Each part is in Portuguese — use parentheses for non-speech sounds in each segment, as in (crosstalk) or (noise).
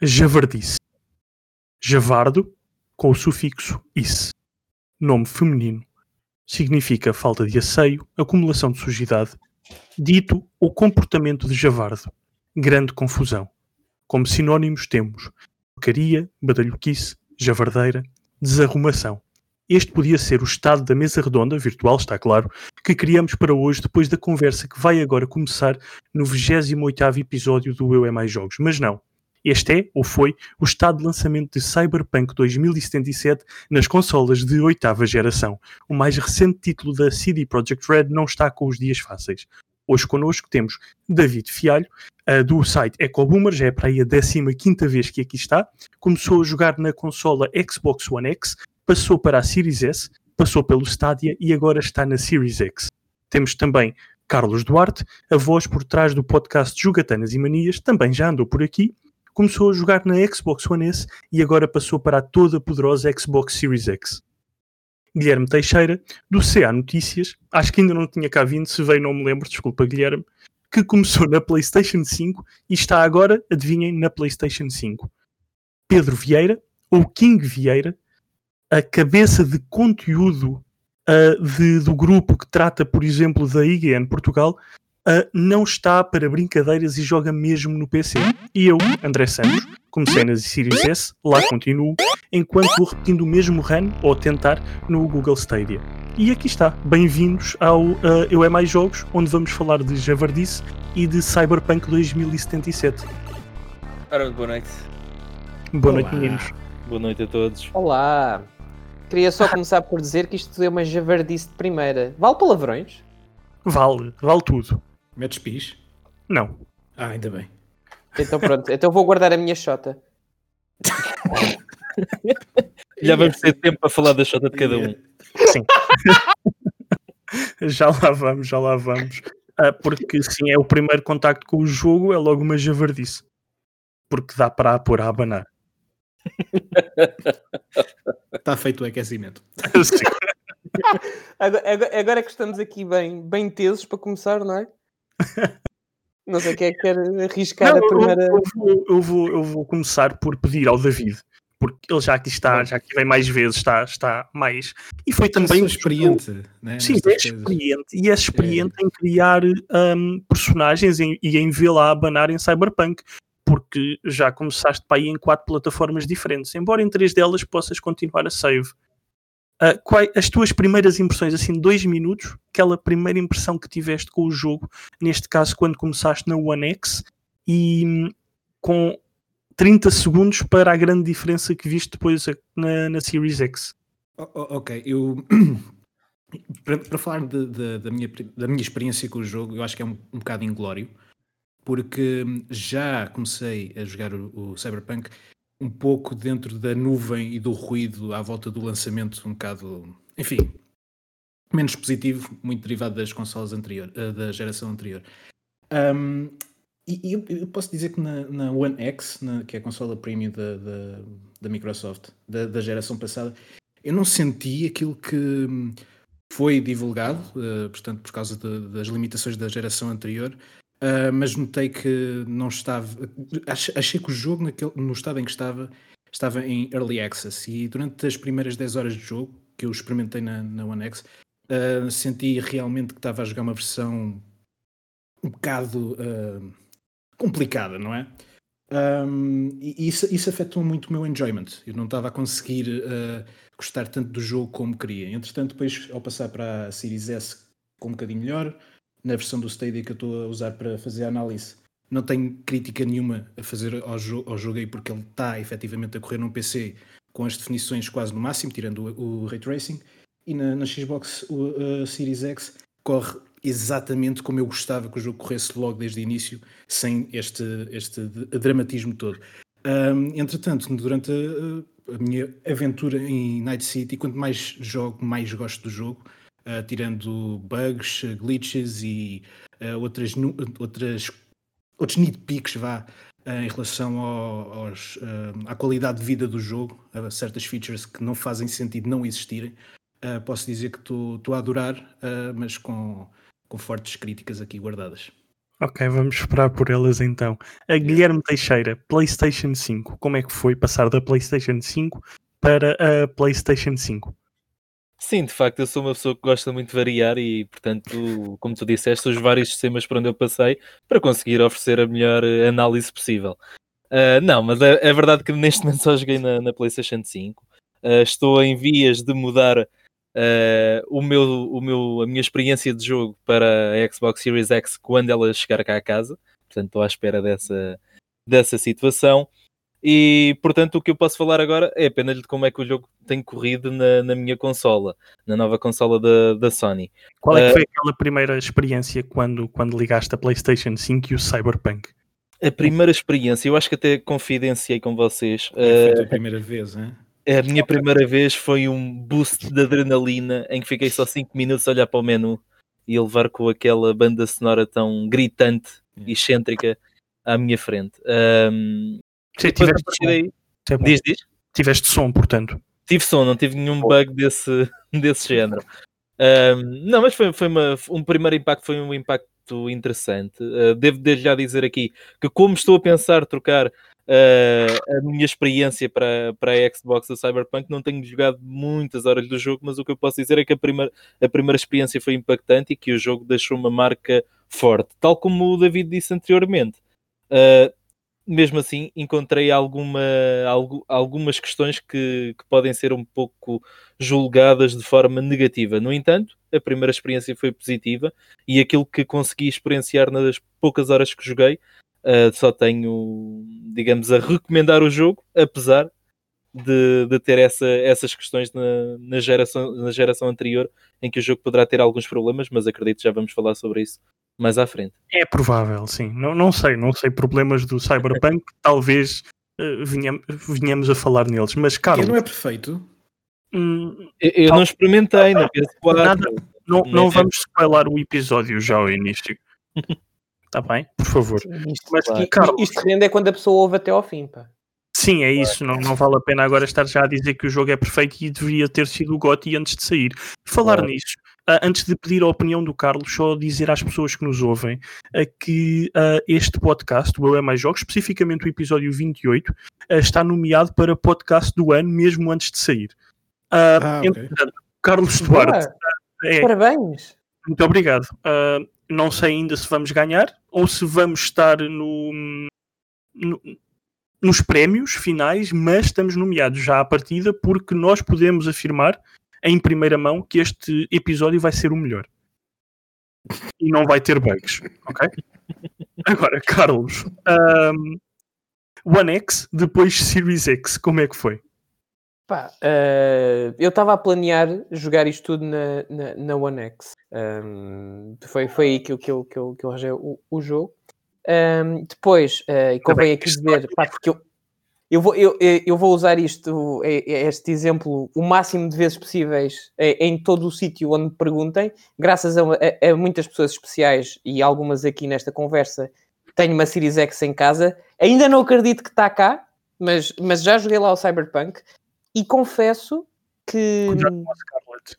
Javardice. Javardo, com o sufixo "-ice". Nome feminino. Significa falta de asseio, acumulação de sujidade. Dito ou comportamento de javardo. Grande confusão. Como sinónimos temos porcaria, badalhoquice, javardeira, desarrumação. Este podia ser o estado da mesa redonda, virtual, está claro, que criamos para hoje depois da conversa que vai agora começar no 28º episódio do Eu é Mais Jogos. Mas não. Este é, ou foi, o estado de lançamento de Cyberpunk 2077 nas consolas de oitava geração. O mais recente título da CD Projekt Red não está com os dias fáceis. Hoje connosco temos David Fialho, do site EcoBoomer, já é para aí a 15 vez que aqui está. Começou a jogar na consola Xbox One X, passou para a Series S, passou pelo Stadia e agora está na Series X. Temos também Carlos Duarte, a voz por trás do podcast Jogatanas e Manias, também já andou por aqui. Começou a jogar na Xbox One S e agora passou para a toda poderosa Xbox Series X. Guilherme Teixeira, do CA Notícias, acho que ainda não tinha cá vindo, se veio não me lembro, desculpa Guilherme, que começou na PlayStation 5 e está agora, adivinhem, na PlayStation 5. Pedro Vieira, ou King Vieira, a cabeça de conteúdo uh, de, do grupo que trata, por exemplo, da IGN Portugal, uh, não está para brincadeiras e joga mesmo no PC. E eu, André Santos, comecei na Series S, lá continuo, enquanto vou repetindo o mesmo run, ou tentar, no Google Stadia. E aqui está, bem-vindos ao uh, Eu é Mais Jogos, onde vamos falar de Javardice e de Cyberpunk 2077. Ora, boa noite. Boa Olá. noite, meninos. Boa noite a todos. Olá. Queria só começar por dizer que isto é uma javardice de primeira. Vale palavrões? Vale, vale tudo. Metes pis? Não. Ah, ainda bem. Então pronto, então vou guardar a minha shota. (laughs) Já vamos ter tempo para falar da shota de cada um. Sim. (laughs) já lá vamos, já lá vamos. Ah, porque sim, é o primeiro contacto com o jogo, é logo uma javardice. Porque dá para pôr a abanar. Está (laughs) feito o aquecimento. agora, agora, que estamos aqui bem, bem tesos para começar, não é? (laughs) Não sei quem é que quer arriscar não, a primeira. Eu, eu, vou, eu, vou, eu vou começar por pedir ao David, porque ele já aqui está, já aqui vem mais vezes, está, está mais. E foi também. experiente, né, Sim, é experiente. E é experiente é. em criar um, personagens em, e em vê-la abanar em Cyberpunk porque já começaste para ir em quatro plataformas diferentes, embora em três delas possas continuar a save. Uh, quais, as tuas primeiras impressões, assim, dois minutos, aquela primeira impressão que tiveste com o jogo, neste caso quando começaste na One X, e hum, com 30 segundos para a grande diferença que viste depois na, na Series X. ok, eu (clears throat) para, para falar de, de, da, minha, da minha experiência com o jogo, eu acho que é um, um bocado inglório porque já comecei a jogar o, o, Cyberpunk um pouco dentro da nuvem e do ruído à volta do lançamento, um bocado, enfim, menos positivo, muito derivado das consolas anterior, uh, da geração anterior. Um, e eu, eu, posso dizer que na, na One X, na, que é a consola premium da, da, da Microsoft, da, da, geração passada, eu não senti aquilo que foi divulgado, uh, portanto, por causa de, das limitações da geração anterior, Uh, mas notei que não estava. Achei que o jogo, naquele, no estado em que estava, estava em early access. E durante as primeiras 10 horas de jogo, que eu experimentei na, na One X, uh, senti realmente que estava a jogar uma versão um bocado uh, complicada, não é? Um, e isso, isso afetou muito o meu enjoyment. Eu não estava a conseguir gostar tanto do jogo como queria. Entretanto, depois, ao passar para a Series S, com um bocadinho melhor na versão do Stadia que eu estou a usar para fazer a análise. Não tenho crítica nenhuma a fazer ao, jo ao jogo aí, porque ele está efetivamente a correr num PC com as definições quase no máximo, tirando o, o Ray Tracing. E na, na Xbox o, Series X corre exatamente como eu gostava que o jogo corresse logo desde o início, sem este, este dramatismo todo. Um, entretanto, durante a, a, minha aventura em Night City, quanto mais jogo, mais gosto do jogo uh, tirando bugs, glitches e uh, outras, outras, outros nitpicks vá, uh, em relação ao, aos, à qualidade de vida do jogo, a certas features que não fazem sentido não existirem. posso dizer que estou a adorar, mas com, com fortes críticas aqui guardadas. Ok, vamos esperar por elas então. A Guilherme Teixeira, PlayStation 5. Como é que foi passar da PlayStation 5 para a PlayStation 5? Sim, de facto, eu sou uma pessoa que gosta muito de variar e, portanto, como tu disseste, os vários sistemas por onde eu passei para conseguir oferecer a melhor eh, análise possível. Uh, não, mas é, é, verdade que neste momento só joguei na, na PlayStation 5. Uh, estou em vias de mudar uh, o meu, o meu, a minha experiência de jogo para a Xbox Series X quando ela chegar cá a casa. Portanto, estou à espera dessa, dessa situação. E portanto, o que eu posso falar agora é apenas de como é que o jogo tem corrido na, na minha consola, na nova consola da, da Sony. Qual é que foi aquela primeira experiência quando, quando ligaste a PlayStation 5 e o Cyberpunk? A primeira experiência, eu acho que até confidenciei com vocês. Foi a primeira vez, hein? A minha primeira vez foi um boost de adrenalina em que fiquei só 5 minutos a olhar para o menu e a levar com aquela banda sonora tão gritante e excêntrica à minha frente. Um, Sim, tiveste, som. Diz, diz? tiveste som, portanto. Tive som, não tive nenhum bug desse, (laughs) desse género. Um, não, mas foi, foi uma, um primeiro impacto, foi um impacto interessante. Uh, devo desde já dizer aqui que, como estou a pensar trocar uh, a minha experiência para, para a Xbox do Cyberpunk, não tenho jogado muitas horas do jogo, mas o que eu posso dizer é que a primeira, a primeira experiência foi impactante e que o jogo deixou uma marca forte, tal como o David disse anteriormente. Uh, mesmo assim, encontrei alguma, algo, algumas questões que, que, podem ser um pouco julgadas de forma negativa. No entanto, a primeira experiência foi positiva e aquilo que consegui experienciar nas poucas horas que joguei Uh, só tenho, digamos, a recomendar o jogo, apesar de, de ter essa, essas questões na, na, geração, na geração anterior, em que o jogo poderá ter alguns problemas, mas acredito que já vamos falar sobre isso mais à frente. É provável, sim. Não, não sei, não sei problemas do Cyberpunk, (laughs) talvez uh, venhamos, venhamos a falar neles, mas Carlos... Ele não é perfeito? Hum, eu, eu não experimentei na PS4. Nada, não, não vamos spoiler o episódio já ao início. Está (laughs) bem? Por favor. Isto, Mas, claro. Carlos, isto rende é quando a pessoa ouve até ao fim, pá. Sim, é isso. Não, não vale a pena agora estar já a dizer que o jogo é perfeito e deveria ter sido o GOTY antes de sair. Falar claro. nisso, antes de pedir a opinião do Carlos, só dizer às pessoas que nos ouvem uh, que uh, este podcast, o Eu é Mais Jogos, especificamente o episódio 28, está nomeado para podcast do ano, mesmo antes de sair. ah, okay. Carlos Duarte. É, Parabéns! Muito obrigado. Uh, não sei ainda se vamos ganhar ou se vamos estar no, no, nos prémios finais, mas estamos nomeados já à partida porque nós podemos afirmar em primeira mão que este episódio vai ser o melhor. E não vai ter bugs, ok? (laughs) Agora, Carlos, um, One X, depois Series X, como é que foi? Pá, uh, eu estava a planear jogar isto tudo na, na, na One X. Um, foi, foi aí que eu, que eu, que eu, que eu arranjei o, o jogo. Um, depois, uh, e convém aqui dizer, pá, porque eu, eu, vou, eu, eu vou usar isto, este exemplo, o máximo de vezes possíveis em todo o sítio onde me perguntem, graças a, a, a, muitas pessoas especiais e algumas aqui nesta conversa. Tenho uma Series X em casa, ainda não acredito que está cá, mas, mas já joguei lá o Cyberpunk e confesso que. Cuidado com a Scarlett.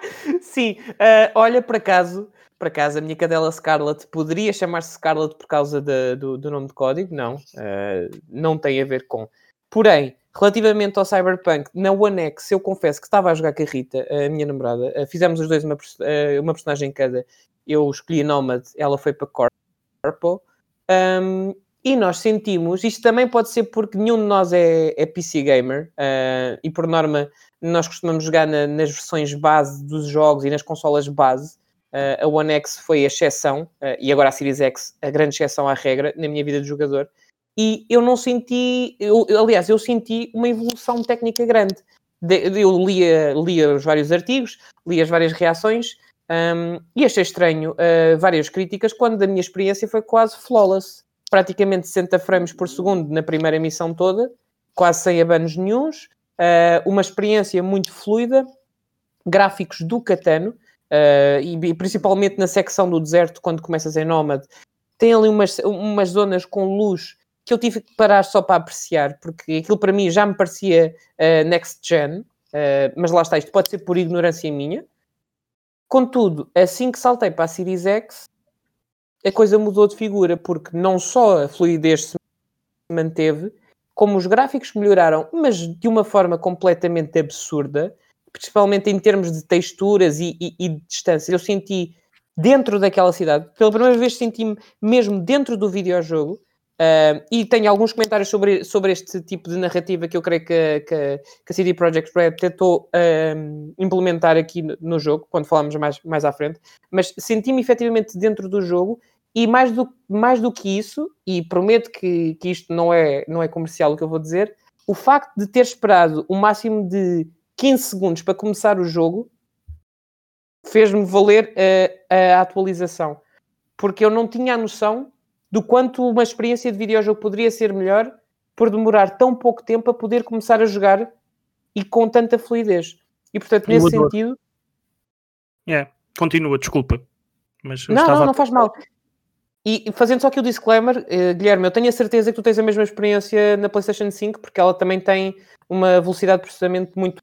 (laughs) Sim, uh, olha, por acaso, por acaso, a minha cadela Scarlett poderia chamar-se Scarlett por causa de, do, do, nome de código? Não, uh, não tem a ver com. Porém, relativamente ao Cyberpunk, na One X, eu confesso que estava a jogar com a Rita, a minha namorada, uh, fizemos os dois uma, uma personagem em cada. Eu escolhi Nomad, ela foi para Corpo. Um, e nós sentimos, isto também pode ser porque nenhum de nós é, é PC gamer, uh, e por norma nós costumamos jogar na, nas versões base dos jogos e nas consolas base. Uh, a One X foi a exceção, uh, e agora a Series X a grande exceção à regra na minha vida de jogador. E eu não senti, eu, aliás, eu senti uma evolução técnica grande. De, eu lia, lia os vários artigos, lia as várias reações, um, e achei estranho várias críticas quando a minha experiência foi quase flawless praticamente 60 frames por segundo na primeira missão toda, quase sem abanos nenhums, uh, uma experiência muito fluida, gráficos do Catano, uh, e, e, principalmente na secção do deserto, quando começas em Nomad, tem ali umas, umas zonas com luz que eu tive que parar só para apreciar, porque aquilo para mim já me parecia uh, next gen, mas lá está, isto pode ser por ignorância minha, Contudo, assim que saltei para a Series X, a coisa mudou de figura, porque não só a fluidez se manteve, como os gráficos melhoraram, mas de uma forma completamente absurda, principalmente em termos de texturas e, e, e de distância. Eu senti dentro daquela cidade, pela primeira vez senti-me mesmo dentro do videojogo, Uh, e tenho alguns comentários sobre, sobre este tipo de narrativa que eu creio que, que, que a CD Projekt Red tentou uh, implementar aqui no, no, jogo, quando falamos mais, mais à frente, mas senti-me efetivamente dentro do jogo e mais do, mais do que isso, e prometo que, que isto não é, não é comercial o que eu vou dizer, o facto de ter esperado o máximo de 15 segundos para começar o jogo fez-me valer a, a atualização, porque eu não tinha a noção do quanto uma experiência de videojogo poderia ser melhor por demorar tão pouco tempo a poder começar a jogar e com tanta fluidez. E portanto, nesse sentido. É, continua, desculpa. Mas não, não, não faz mal. E fazendo só aqui o disclaimer, eh, Guilherme, eu tenho a certeza que tu tens a mesma experiência na PlayStation 5, porque ela também tem uma velocidade de processamento muito,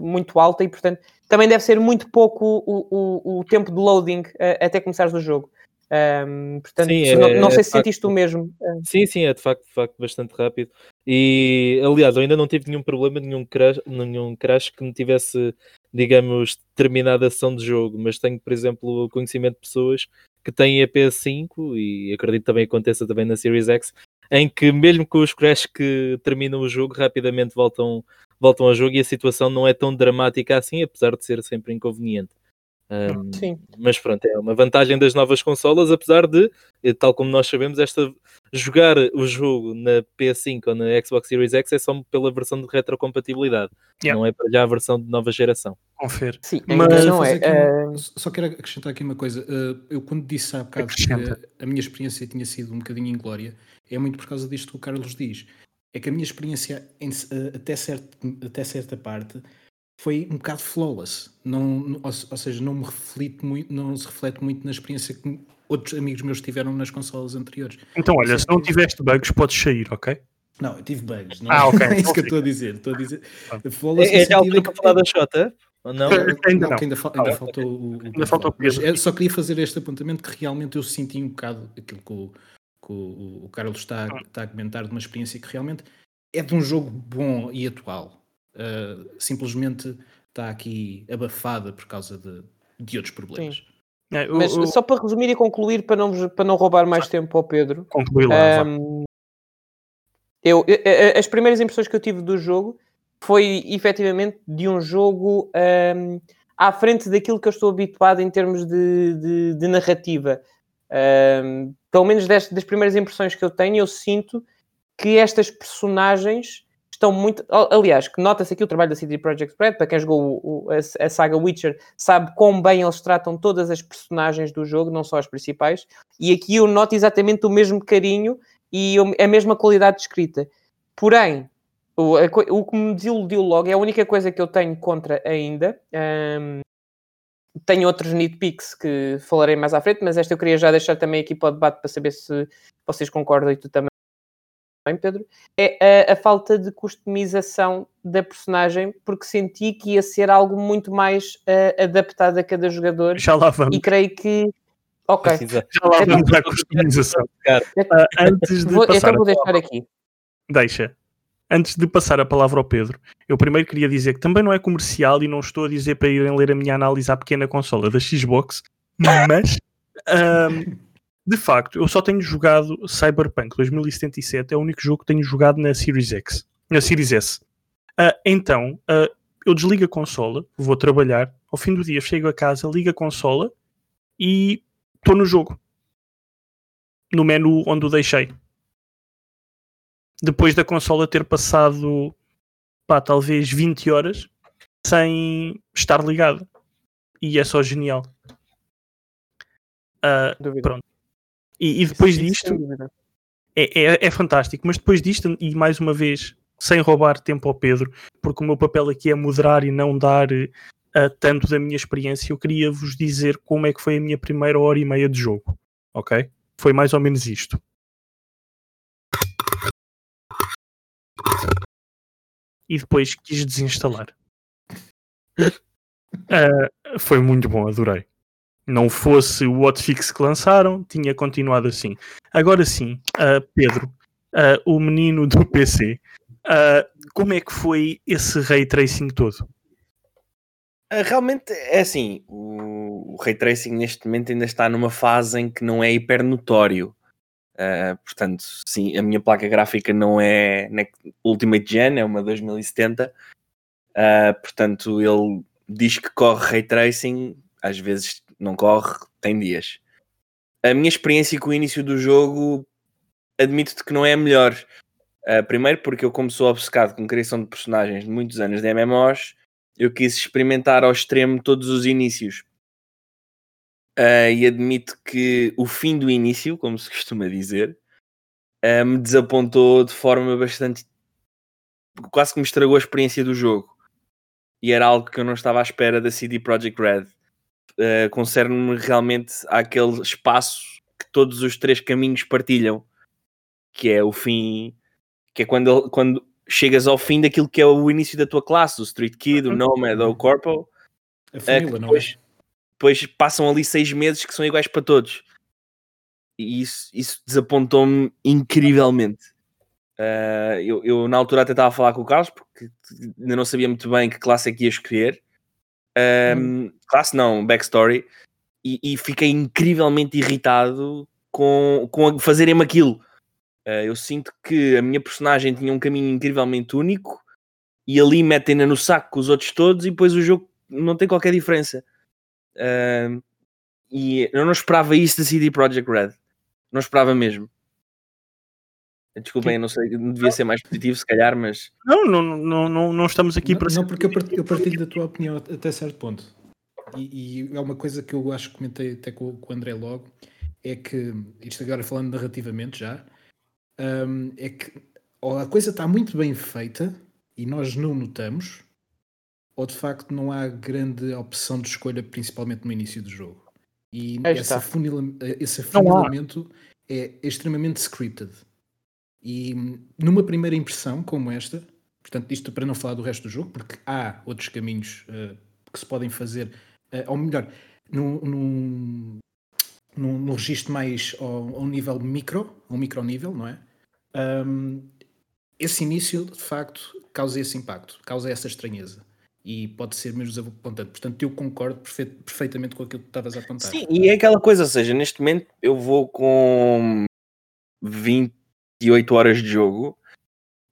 muito alta e, portanto, também deve ser muito pouco o, o, o tempo de loading uh, até começares o jogo. Um, portanto, sim, é, não, não é, sei é se sentiste o mesmo. Sim, sim, é de facto, de facto bastante rápido. E aliás, eu ainda não tive nenhum problema, nenhum crash, nenhum crash que me tivesse, digamos, terminada a ação de jogo, mas tenho, por exemplo, conhecimento de pessoas que têm a PS5 e acredito também aconteça também na Series X, em que mesmo com os crashes que terminam o jogo, rapidamente voltam, voltam ao jogo e a situação não é tão dramática assim, apesar de ser sempre inconveniente. Um, Sim. Mas pronto, é uma vantagem das novas consolas, apesar de, eh, tal como nós sabemos, esta jogar o jogo na PS5 ou na Xbox Series X é só pela versão de retrocompatibilidade, yeah. não é para já a versão de nova geração. Confere. Sim, mas não é. Uma, só quero acrescentar aqui uma coisa. Eh, eu, quando disse há bocado que a minha experiência tinha sido um bocadinho inglória, é muito por causa disto que o Carlos diz. É que a minha experiência, eh, até, certo, até certa parte, foi um bocado flawless. Não, ou, ou, seja, não me reflete muito, não se reflete muito na experiência que outros amigos meus tiveram nas consolas anteriores. Então, olha, se não tiveste bugs, podes sair, ok? Não, eu tive bugs. Não é? ah, ok. (laughs) é isso que eu estou a dizer. Estou a dizer. Ah. Flawless é, é já altura para falar da Shota? Não? ainda não, ainda, fa ainda ah, faltou o, ainda faltou o só queria fazer este apontamento que realmente eu senti um bocado aquilo que o, que o, o Carlos está, ah. está a comentar de uma experiência que realmente é de um jogo bom e atual. Uh, simplesmente está aqui abafada por causa de, de outros problemas. É, o, Mas o... só para resumir e concluir, para não, para não roubar mais tempo ao Pedro, Conclui lá, um, eu, as primeiras impressões que eu tive do jogo foi efetivamente de um jogo um, à frente daquilo que eu estou habituado em termos de, de, de narrativa. Um, pelo menos das, das primeiras impressões que eu tenho, eu sinto que estas personagens estão muito. Aliás, que nota-se aqui o trabalho da CD Projekt Red, para quem jogou o, a, a, saga Witcher, sabe quão bem eles tratam todas as personagens do jogo, não só as principais, e aqui eu noto exatamente o mesmo carinho e a mesma qualidade de escrita. Porém, o, a, o que me desiludiu logo é a única coisa que eu tenho contra ainda. Um, tenho outros nitpicks que falarei mais à frente, mas esta eu queria já deixar também aqui para o debate para saber se vocês concordam e tu também bem, Pedro, é a, a, falta de customização da personagem, porque senti que ia ser algo muito mais uh, adaptado a cada jogador. Já lá vamos. E creio que. Ok. Já lá vamos à customização. Uh, antes de vou, passar então vou deixar aqui. Deixa. Antes de passar a palavra ao Pedro, eu primeiro queria dizer que também não é comercial e não estou a dizer para irem ler a minha análise à pequena consola da Xbox, mas. Um, de facto, eu só tenho jogado Cyberpunk 2077, é o único jogo que tenho jogado na Series X, na Series S. Uh, então, uh, eu desligo a consola, vou trabalhar, ao fim do dia chego a casa, ligo a consola e estou no jogo. No menu onde o deixei. Depois da consola ter passado, pá, talvez 20 horas sem estar ligado. E é só genial. Uh, pronto. E, e depois Sim, disto é, é, é, fantástico, mas depois disto, e mais uma vez, sem roubar tempo ao Pedro, porque o meu papel aqui é moderar e não dar uh, tanto da minha experiência, eu queria vos dizer como é que foi a minha primeira hora e meia de jogo, ok? Foi mais ou menos isto. E depois quis desinstalar. Uh, (laughs) Foi muito bom, adorei. Não fosse o hotfix que lançaram, tinha continuado assim. Agora sim, uh, Pedro, uh, o menino do PC, como é que foi esse ray tracing todo? realmente é assim, o, o ray tracing neste momento ainda está numa fase em que não é hiper notório. Uh, portanto, sim, a minha placa gráfica não é Ultimate Gen, é uma 2070. Uh, portanto, ele diz que corre ray tracing, às vezes não corre, tem dias. A minha experiência com o início do jogo, admito-te que não é a melhor. Uh, primeiro, porque eu, como sou obcecado com criação de personagens de muitos anos de MMOs, eu quis experimentar ao extremo todos os inícios. Uh, e admito que o fim do início, como se costuma dizer, uh, me desapontou de forma bastante. quase que me estragou a experiência do jogo. E era algo que eu não estava à espera da CD Projekt Red. Uh, concerne-me realmente àquele espaço que todos os três caminhos partilham, que é o fim, que é quando, quando chegas ao fim daquilo que é o início da tua classe, o Street Kid, o uhum. Nomad ou o Corpo. A família, uh, depois, não é? Depois passam ali seis meses que são iguais para todos. E isso, isso desapontou-me incrivelmente. Uh, eu, eu, na altura até estava a falar com o Carlos porque ainda não sabia muito bem que classe é que ia escolher. Um, hum. Classe não, backstory. E, e, fiquei incrivelmente irritado com, com fazerem-me aquilo. Uh, eu sinto que a minha personagem tinha um caminho incrivelmente único e ali metem-na no saco com os outros todos e depois o jogo não tem qualquer diferença. Uh, e eu não esperava isso da CD Projekt Red. Não esperava mesmo. Desculpem, não sei, devia ser mais positivo se calhar, mas. Não, não, não, não, não estamos aqui não, para. Não, porque eu partilho, eu partilho, da tua opinião até certo ponto. E, e, é uma coisa que eu acho que comentei até com, com o André logo: é que, isto agora falando narrativamente já, um, é que ou a coisa está muito bem feita e nós não notamos, ou de facto não há grande opção de escolha, principalmente no início do jogo. E esse, afunila, esse afunilamento é extremamente scripted. E numa primeira impressão como esta, portanto, isto para não falar do resto do jogo, porque há outros caminhos uh, que se podem fazer, uh, ou melhor, num, num, num, num registro mais ao, ao nível micro, um micro nível, não é? Um, esse início, de facto, causa esse impacto, causa essa estranheza e pode ser mesmo desapontante. Portanto, eu concordo perfeitamente com aquilo que estavas a apontar. Sim, e é aquela coisa, ou seja, neste momento eu vou com 28 horas de jogo.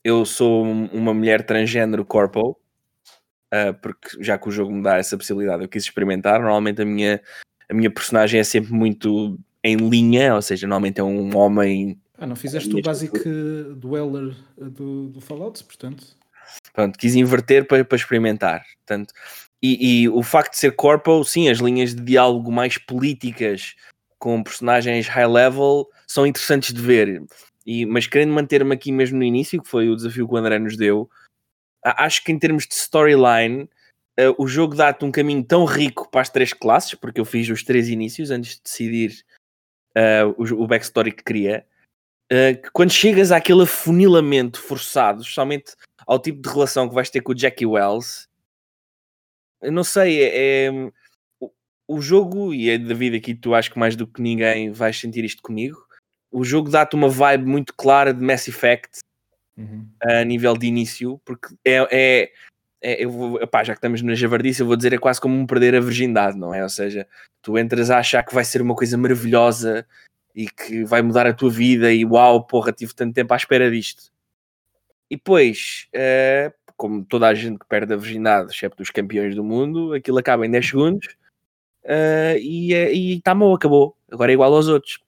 Eu sou uma mulher transgênero corpo, uh, porque já que o jogo me dá essa possibilidade, eu quis experimentar. Normalmente a minha, a minha personagem é sempre muito em linha, ou seja, normalmente é um homem. Ah, não fizeste o básico dueller do, do Fallout, portanto. Pronto, quis inverter para, para experimentar. Portanto, e, e, o facto de ser corpo, sim, as linhas de diálogo mais políticas com personagens high level são interessantes de ver. E, mas querendo manter-me aqui mesmo no início, que foi o desafio que o André nos deu, acho que em termos de storyline, uh, o jogo dá-te um caminho tão rico para as três classes, porque eu fiz os três inícios antes de decidir uh, o, o backstory que queria. Uh, que quando chegas àquele afunilamento forçado, especialmente ao tipo de relação que vais ter com o Jackie Wells, eu não sei, é, é o, o, jogo, e é David aqui tu acho que mais do que ninguém vais sentir isto comigo, o jogo dá-te uma vibe muito clara de Mass Effect uhum. a nível de início, porque é, é, é eu vou, epá, já que estamos na javardice, eu vou dizer é quase como um perder a virgindade, não é? Ou seja, tu entras a achar que vai ser uma coisa maravilhosa e que vai mudar a tua vida e uau, porra, tive tanto tempo à espera disto. E depois, uh, como toda a gente que perde a virgindade, excepto os campeões do mundo, aquilo acaba em 10 segundos uh, e está mal, acabou. Agora é igual aos outros.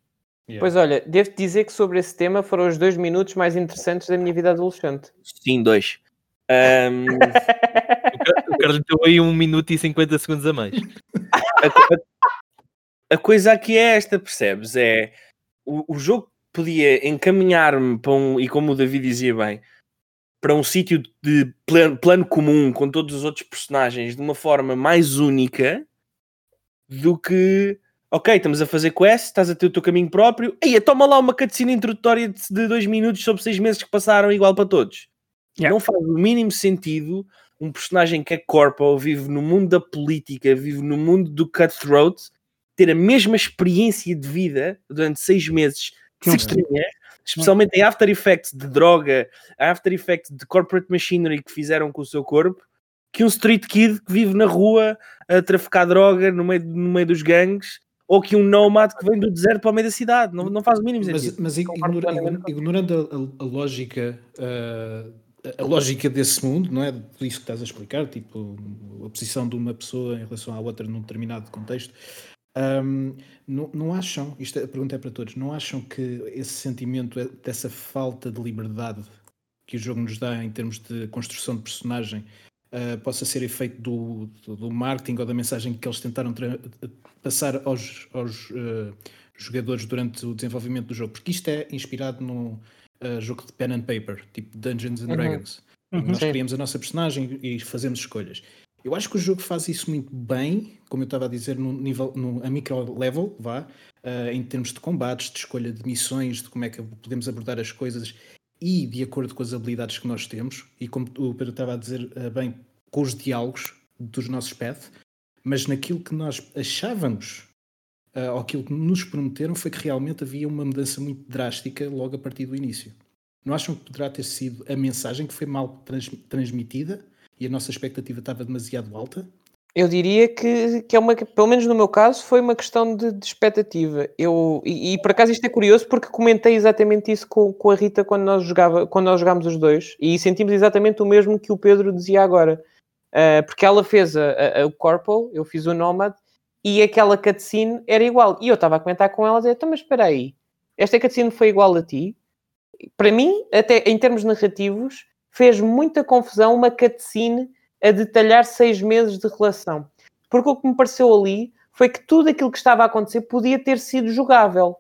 Yeah. Pois olha, devo-te dizer que sobre esse tema foram os dois minutos mais interessantes da minha vida adolescente. Sim, dois. Um... (laughs) o Carlos deu aí um minuto e 50 segundos a mais. A, a, a coisa aqui é esta, percebes? É o, o jogo podia encaminhar-me para um, e como o David dizia bem, para um sítio de plano, plano, comum com todos os outros personagens de uma forma mais única do que ok, estamos a fazer quest, estás a ter o teu caminho próprio, e toma lá uma cutscene introdutória de, dois minutos sobre seis meses que passaram igual para todos. Yeah. Não faz o mínimo sentido um personagem que é corpo, vive no mundo da política, vive no mundo do cutthroat, ter a mesma experiência de vida durante seis meses que estranha, especialmente em After Effects de droga, After Effects de corporate machinery que fizeram com o seu corpo, que um street kid que vive na rua a traficar droga no meio, no meio dos gangues ou que um nomad que vem do deserto para o meio da cidade. Não, não faz o mínimo sentido. Mas, mas ignora, ignorando a, a, a lógica. Uh, a lógica desse mundo, não é? Por isso que estás a explicar, tipo, a posição de uma pessoa em relação à outra num determinado contexto. Um, não, não, acham, isto é, a pergunta é para todos, não acham que esse sentimento é dessa falta de liberdade que o jogo nos dá em termos de construção de personagem uh, possa ser efeito do, do, do, marketing ou da mensagem que eles tentaram passar aos, aos uh, jogadores durante o desenvolvimento do jogo? Porque isto é inspirado num uh, jogo de pen and paper, tipo Dungeons and uhum. Dragons. Uhum. Nós criamos a nossa personagem e fazemos escolhas. Eu acho que o jogo faz isso muito bem, como eu estava a dizer, no nível, no, a micro level, vá, uh, em termos de combates, de escolha de missões, de como é que podemos abordar as coisas e de acordo com as habilidades que nós temos, e como o Pedro estava a dizer uh, bem, com os diálogos dos nossos path, mas naquilo que nós achávamos, uh, ou aquilo que nos prometeram, foi que realmente havia uma mudança muito drástica logo a partir do início. Não acham que poderá ter sido a mensagem que foi mal trans transmitida e a nossa expectativa estava demasiado alta? Eu diria que, que é uma, pelo menos no meu caso, foi uma questão de, de expectativa. Eu, e, e, por acaso isto é curioso porque comentei exatamente isso com, com a Rita quando nós, jogava, quando nós jogámos os dois e sentimos exatamente o mesmo que o Pedro dizia agora. Uh, porque ela fez a, a, o Corporal, eu fiz o Nomad e aquela cutscene era igual. E eu estava a comentar com ela, dizer, então, mas espera aí, esta cutscene foi igual a ti? Para mim, até em termos narrativos, fez muita confusão uma cutscene a detalhar seis meses de relação. Porque o que me pareceu ali foi que tudo aquilo que estava a acontecer podia ter sido jogável.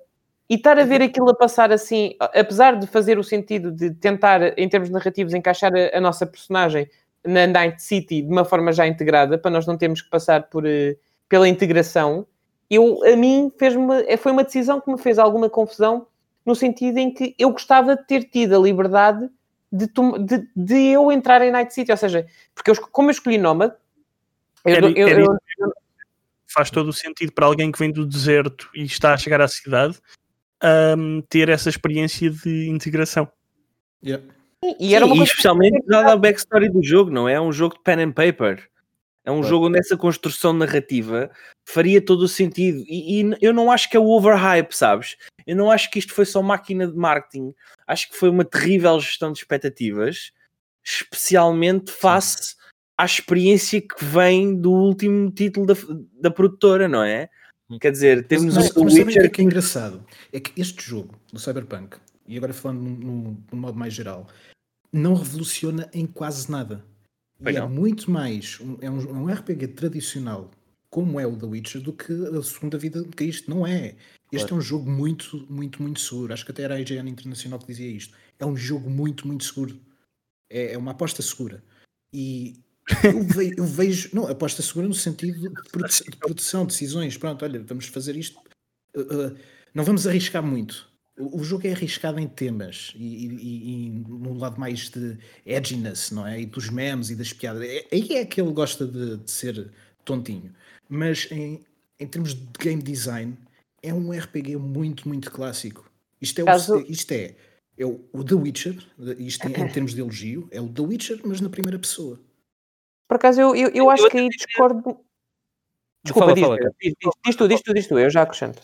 E estar a ver aquilo a passar assim, apesar de fazer o sentido de tentar, em termos narrativos, encaixar a, a nossa personagem na Night City de uma forma já integrada, para nós não termos que passar por, uh, pela integração, eu, a mim fez-me, foi uma decisão que me fez alguma confusão, no sentido em que eu gostava de ter tido a liberdade de, de, de, eu entrar em Night City, ou seja, porque eu, como eu escolhi Nomad, eu, eu, eu, faz todo o sentido para alguém que vem do deserto e está a chegar à cidade um, ter essa experiência de integração. Yeah. E, era Sim, e especialmente dada a backstory do jogo, não é? É um jogo de pen and paper. É um jogo onde essa construção narrativa faria todo o sentido. E, e, eu não acho que é o overhype, sabes? Eu não acho que isto foi só máquina de marketing. Acho que foi uma terrível gestão de expectativas, especialmente face à experiência que vem do último título da, da produtora, não é? Hum. Quer dizer, temos mas, o Witcher... O que é engraçado é que este jogo, do Cyberpunk, e agora falando no, no modo mais geral, não revoluciona em quase nada e é muito mais, é um, é um RPG tradicional como é o The Witcher do que a segunda vida de Cristo. Não é. Este claro. é um jogo muito, muito, muito seguro. Acho que até era a IGN Internacional que dizia isto. É um jogo muito, muito seguro. É, é uma aposta segura. E eu vejo, eu vejo, não, aposta segura no sentido de, de (laughs) produção, decisões. Pronto, olha, vamos fazer isto. Uh, uh, não vamos arriscar muito. O jogo é arriscado em temas e, e, e, no lado mais de edginess, não é? E dos memes e das piadas. É, aí é que ele gosta de, de ser tontinho. Mas em, em, termos de game design, é um RPG muito, muito clássico. Isto é, Caso... o, isto é, é o, o The Witcher, isto em, em, (laughs) termos de elogio, é o The Witcher, mas na primeira pessoa. Por acaso, eu, eu, eu acho que aí discordo. Desculpa, fala, diz, fala, diz, diz, diz, tu, diz tu, diz tu, eu já acrescento.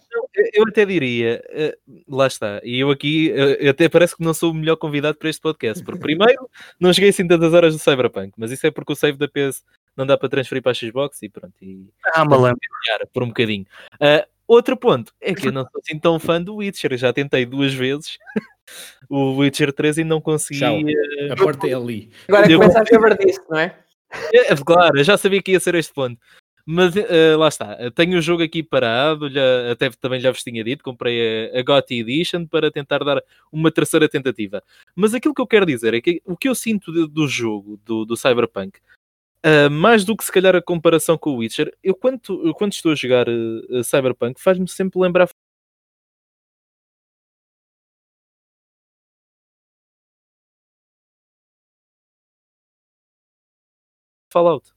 Eu até diria, uh, lá está, e eu aqui uh, até parece que não sou o melhor convidado para este podcast, porque primeiro (laughs) não cheguei assim tantas horas do Cyberpunk, mas isso é porque o save da PS não dá para transferir para a Xbox e pronto. E, ah, malandro. Por um bocadinho. Uh, outro ponto é que eu não sou assim tão fã do Witcher, já tentei duas vezes (laughs) o Witcher 3 e não consegui. Uh... A porta é ali. Agora começa a saber disso, não é? é? Claro, eu já sabia que ia ser este ponto. Mas uh, lá está, tenho o jogo aqui parado, já, até também já vos tinha dito, comprei a, a GOTY Edition para tentar dar uma terceira tentativa. Mas aquilo que eu quero dizer é que o que eu sinto do, do jogo, do, do Cyberpunk, uh, mais do que se calhar a comparação com o Witcher, eu quando, quando estou a jogar uh, Cyberpunk faz-me sempre lembrar Fallout.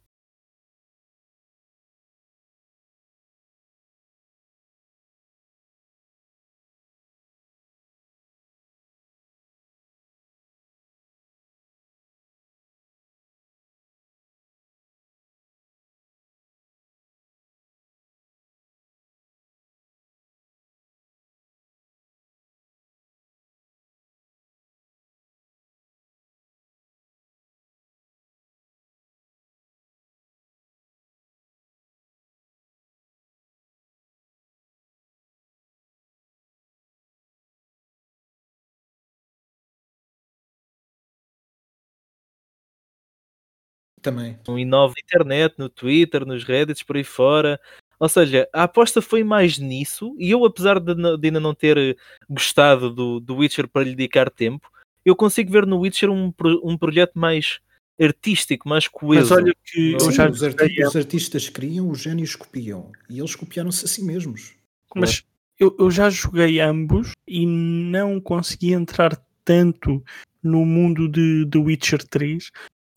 Também. E nova internet, no Twitter, nos Reddits, por aí fora. Ou seja, a aposta foi mais nisso, e eu, apesar de, de ainda não ter eh, gostado do, do Witcher para lhe dedicar tempo, eu consigo ver no Witcher um, um projeto mais artístico, mais Mas coeso. olha que Sim, já os, joguei arti- os artistas criam, os génios copiam. E eles copiaram-se a si mesmos. Mas eu, eu já joguei ambos e não consegui entrar tanto no mundo de The Witcher 3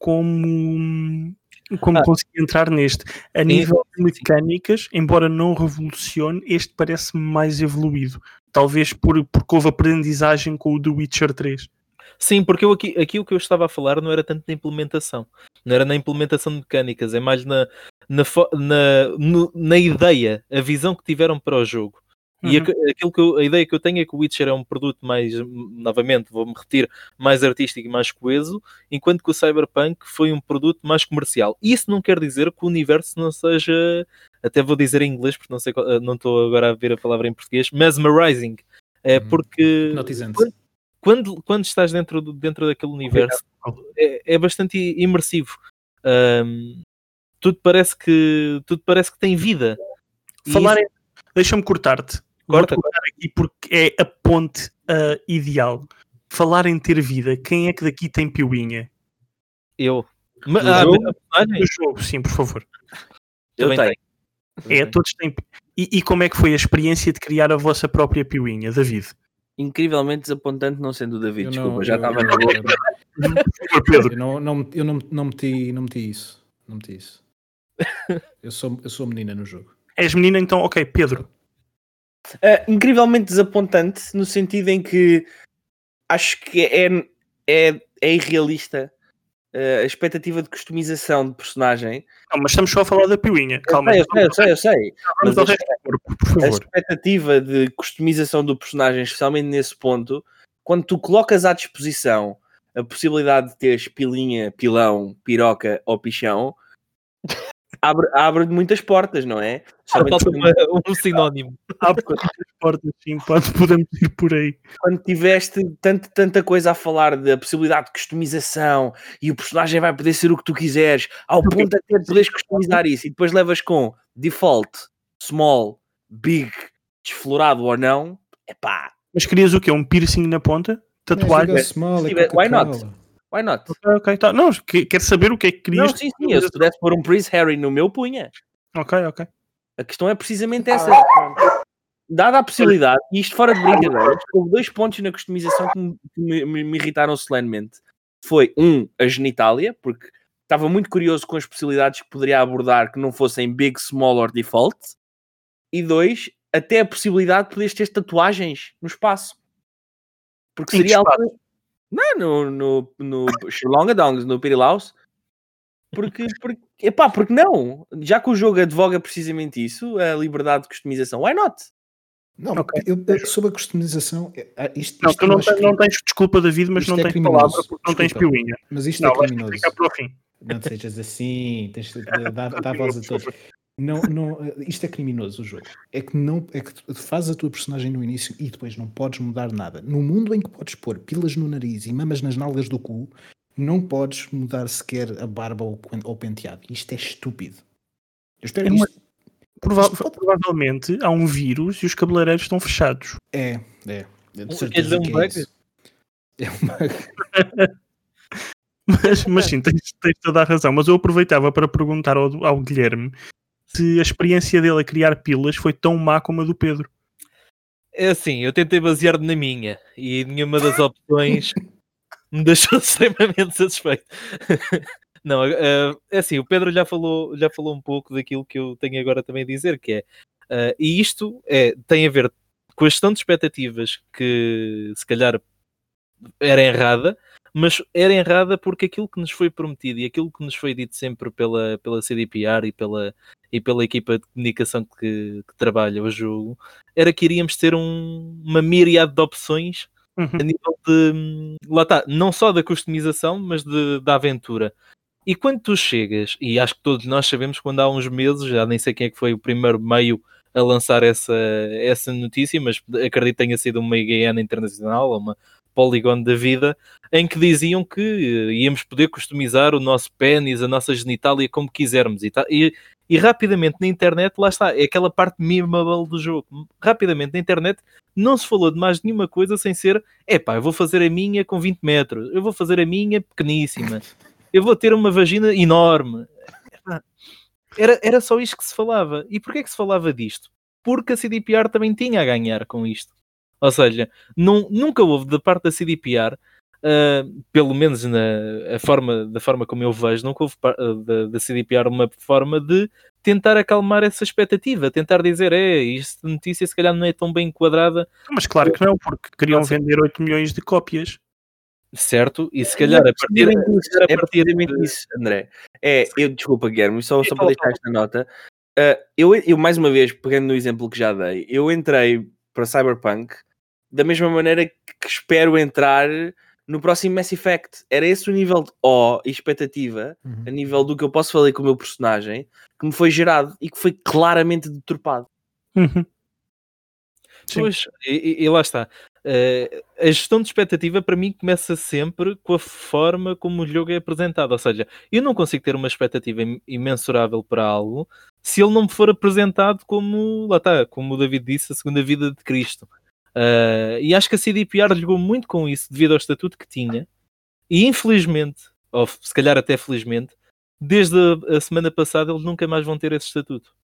como, como Ah. consegui entrar neste. A nível de mecânicas, embora não revolucione, este parece-me mais evoluído. Talvez por, porque houve aprendizagem com o The Witcher 3. Sim, porque eu aqui, aqui o que eu estava a falar não era tanto na implementação, não era na implementação de mecânicas, é mais na, na, na, no- na ideia, a visão que tiveram para o jogo. E Uhum. a, aquilo que eu- a ideia que eu tenho é que o Witcher é um produto mais, novamente, vou-me repetir, mais artístico e mais coeso, enquanto que o Cyberpunk foi um produto mais comercial. Isso não quer dizer que o universo não seja, até vou dizer em inglês, porque não sei, não estou agora a ver a palavra em português, mesmerizing. É Uhum. porque quando- quando, quando estás dentro, do- dentro daquele universo é, é bastante imersivo. Ahm, tudo parece que tudo parece que tem vida. E Falar isso-. Deixa-me cortar-te. Corta, Vou-te cortar aqui porque é a ponte ah, ideal. Falar em ter vida, quem é que daqui tem piuinha? eu. Ma- No ah, jogo? a personagem? No jogo, sim, por favor. Eu Também tenho. É, todos têm. E, e como é que foi a experiência de criar a vossa própria piuinha, David? Incrivelmente desapontante, não sendo o David. Eu Desculpa, não- já estava na boca. Por favor, Pedro. Eu não, não, eu não, não, meti, não meti isso. Não meti isso. (laughs) Eu sou, eu sou menina no jogo. És menina, então, ok, Pedro. Ah, incrivelmente desapontante no sentido em que acho que é, é, é irrealista ah, a expectativa de customização de personagem. Não, mas estamos só a falar da piuinha. Calma, eu sei, eu sei, eu sei. mas a- corpo, A expectativa de customização do personagem, especialmente nesse ponto, quando tu colocas à disposição a possibilidade de teres pilinha, pilão, piroca ou pichão, abre, abre muitas portas, não é? Especialmente Falta quando- uma- um sinónimo. (laughs) Há muitas portas, sim, pode, podemos ir por aí. quando tiveste tanto, tanta coisa a falar da possibilidade de customização e o personagem vai poder ser o que tu quiseres, ao ponto até de poderes customizar isso, e depois levas com default, small, big, desflorado ou não, epá, Mas querias o quê? Um piercing na ponta? Tatuagem? Small, é Sim, why not? Why not? Ok, ok, tá. Não, que- quero saber o que é que querias. Não, sim, sim, eu, se pudesse pôr um Prince Harry no meu, punha. Ok, ok. A questão é precisamente essa. Dada a possibilidade, e isto fora de brincadeiras, houve dois pontos na customização que me, me- me- me irritaram solenemente. Foi, um, a genitália, porque estava muito curioso com as possibilidades que poderia abordar que não fossem big, small or default. E dois, até a possibilidade de poderes ter tatuagens no espaço. Porque seria algo... Não, no, no, no Sherlongadongs, no Pirilaus. Porque, porque, epá, porque não? Já que o jogo advoga precisamente isso, a liberdade de customização, why not? Não, Ok. eu, sobre a customização, é- ah, isto, Não, isto tu eu não, tens, que- não tens desculpa, David, mas isto não é tens criminoso. palavra porque não tens Desculpa. piuinha. mas isto Não, é criminoso. para o fim. Não sejas assim, tens de dar, dar voz a todos. Não, não, isto é criminoso o jogo. É que não é que fazes a tua personagem no início e depois não podes mudar nada. No mundo em que podes pôr pilas no nariz e mamas nas nalgas do cu, não podes mudar sequer a barba ou, ou o penteado. Isto é estúpido. Eu espero É que uma- isto Prova- Isto pode- Provavelmente há um vírus e os cabeleireiros estão fechados. é, é. De Quer certeza dizer, um é bug? isso. É um bug. (laughs) Mas, mas sim, tens, tens toda a razão. Mas eu aproveitava para perguntar ao, ao Guilherme se a experiência dele a criar pilas foi tão má como a do Pedro. É assim, eu tentei basear-me na minha e nenhuma das opções me deixou (laughs) extremamente satisfeito. (laughs) Não, uh, é assim, o Pedro já falou, já falou um pouco daquilo que eu tenho agora também a dizer, que é, uh, e isto é, tem a ver com a gestão de expectativas que se calhar era errada, mas era errada porque aquilo que nos foi prometido e aquilo que nos foi dito sempre pela, pela CDPR e pela, e pela equipa de comunicação que, que trabalha o jogo era que iríamos ter um, uma miríade de opções uhum. a nível de lá está, não só da customização, mas de, da aventura. E quando tu chegas, e acho que todos nós sabemos quando há uns meses, já nem sei quem é que foi o primeiro meio a lançar essa, essa notícia, mas acredito que tenha sido uma IGN internacional ou uma Polygon da vida, em que diziam que eh, íamos poder customizar o nosso pênis, a nossa genitália como quisermos. E, tá, e, e, rapidamente na internet, lá está, é aquela parte memeable do jogo. Rapidamente na internet não se falou de mais nenhuma coisa sem ser, epá, eu vou fazer a minha com 20 metros, eu vou fazer a minha pequeníssima, eu vou ter uma vagina enorme. Era, era só isto que se falava. E porquê que se falava disto? Porque a CDPR também tinha a ganhar com isto. Ou seja, não, nunca houve da parte da CDPR, uh, ah, pelo menos na forma, da forma como eu vejo, nunca houve uh, da, da CDPR uma forma de tentar acalmar essa expectativa, tentar dizer, é, isto notícia se calhar não é tão bem enquadrada. Mas claro que não, porque queriam vender 8 milhões de cópias. Certo, e se calhar a partir, disso, é precisamente de... isso, André. É, eu, desculpa, Guilherme, só, só para deixar esta nota. Uh, eu, eu, mais uma vez, pegando no exemplo que já dei, eu entrei para Cyberpunk da mesma maneira que espero entrar no próximo Mass Effect. Era esse o nível de ó e expectativa, uhum. a nível do que eu posso fazer com o meu personagem, que me foi gerado e que foi claramente deturpado. Uhum. Pois, e, e, lá está. Uh, a gestão de expectativa para mim começa sempre com a forma como o jogo é apresentado. Ou seja, eu não consigo ter uma expectativa imensurável para algo se ele não me for apresentado como, lá está, como o David disse, a segunda vida de Cristo. Uh, e acho que a CDPR jogou muito com isso devido ao estatuto que tinha. E infelizmente, ou se calhar até felizmente, desde a, a semana passada eles nunca mais vão ter esse estatuto.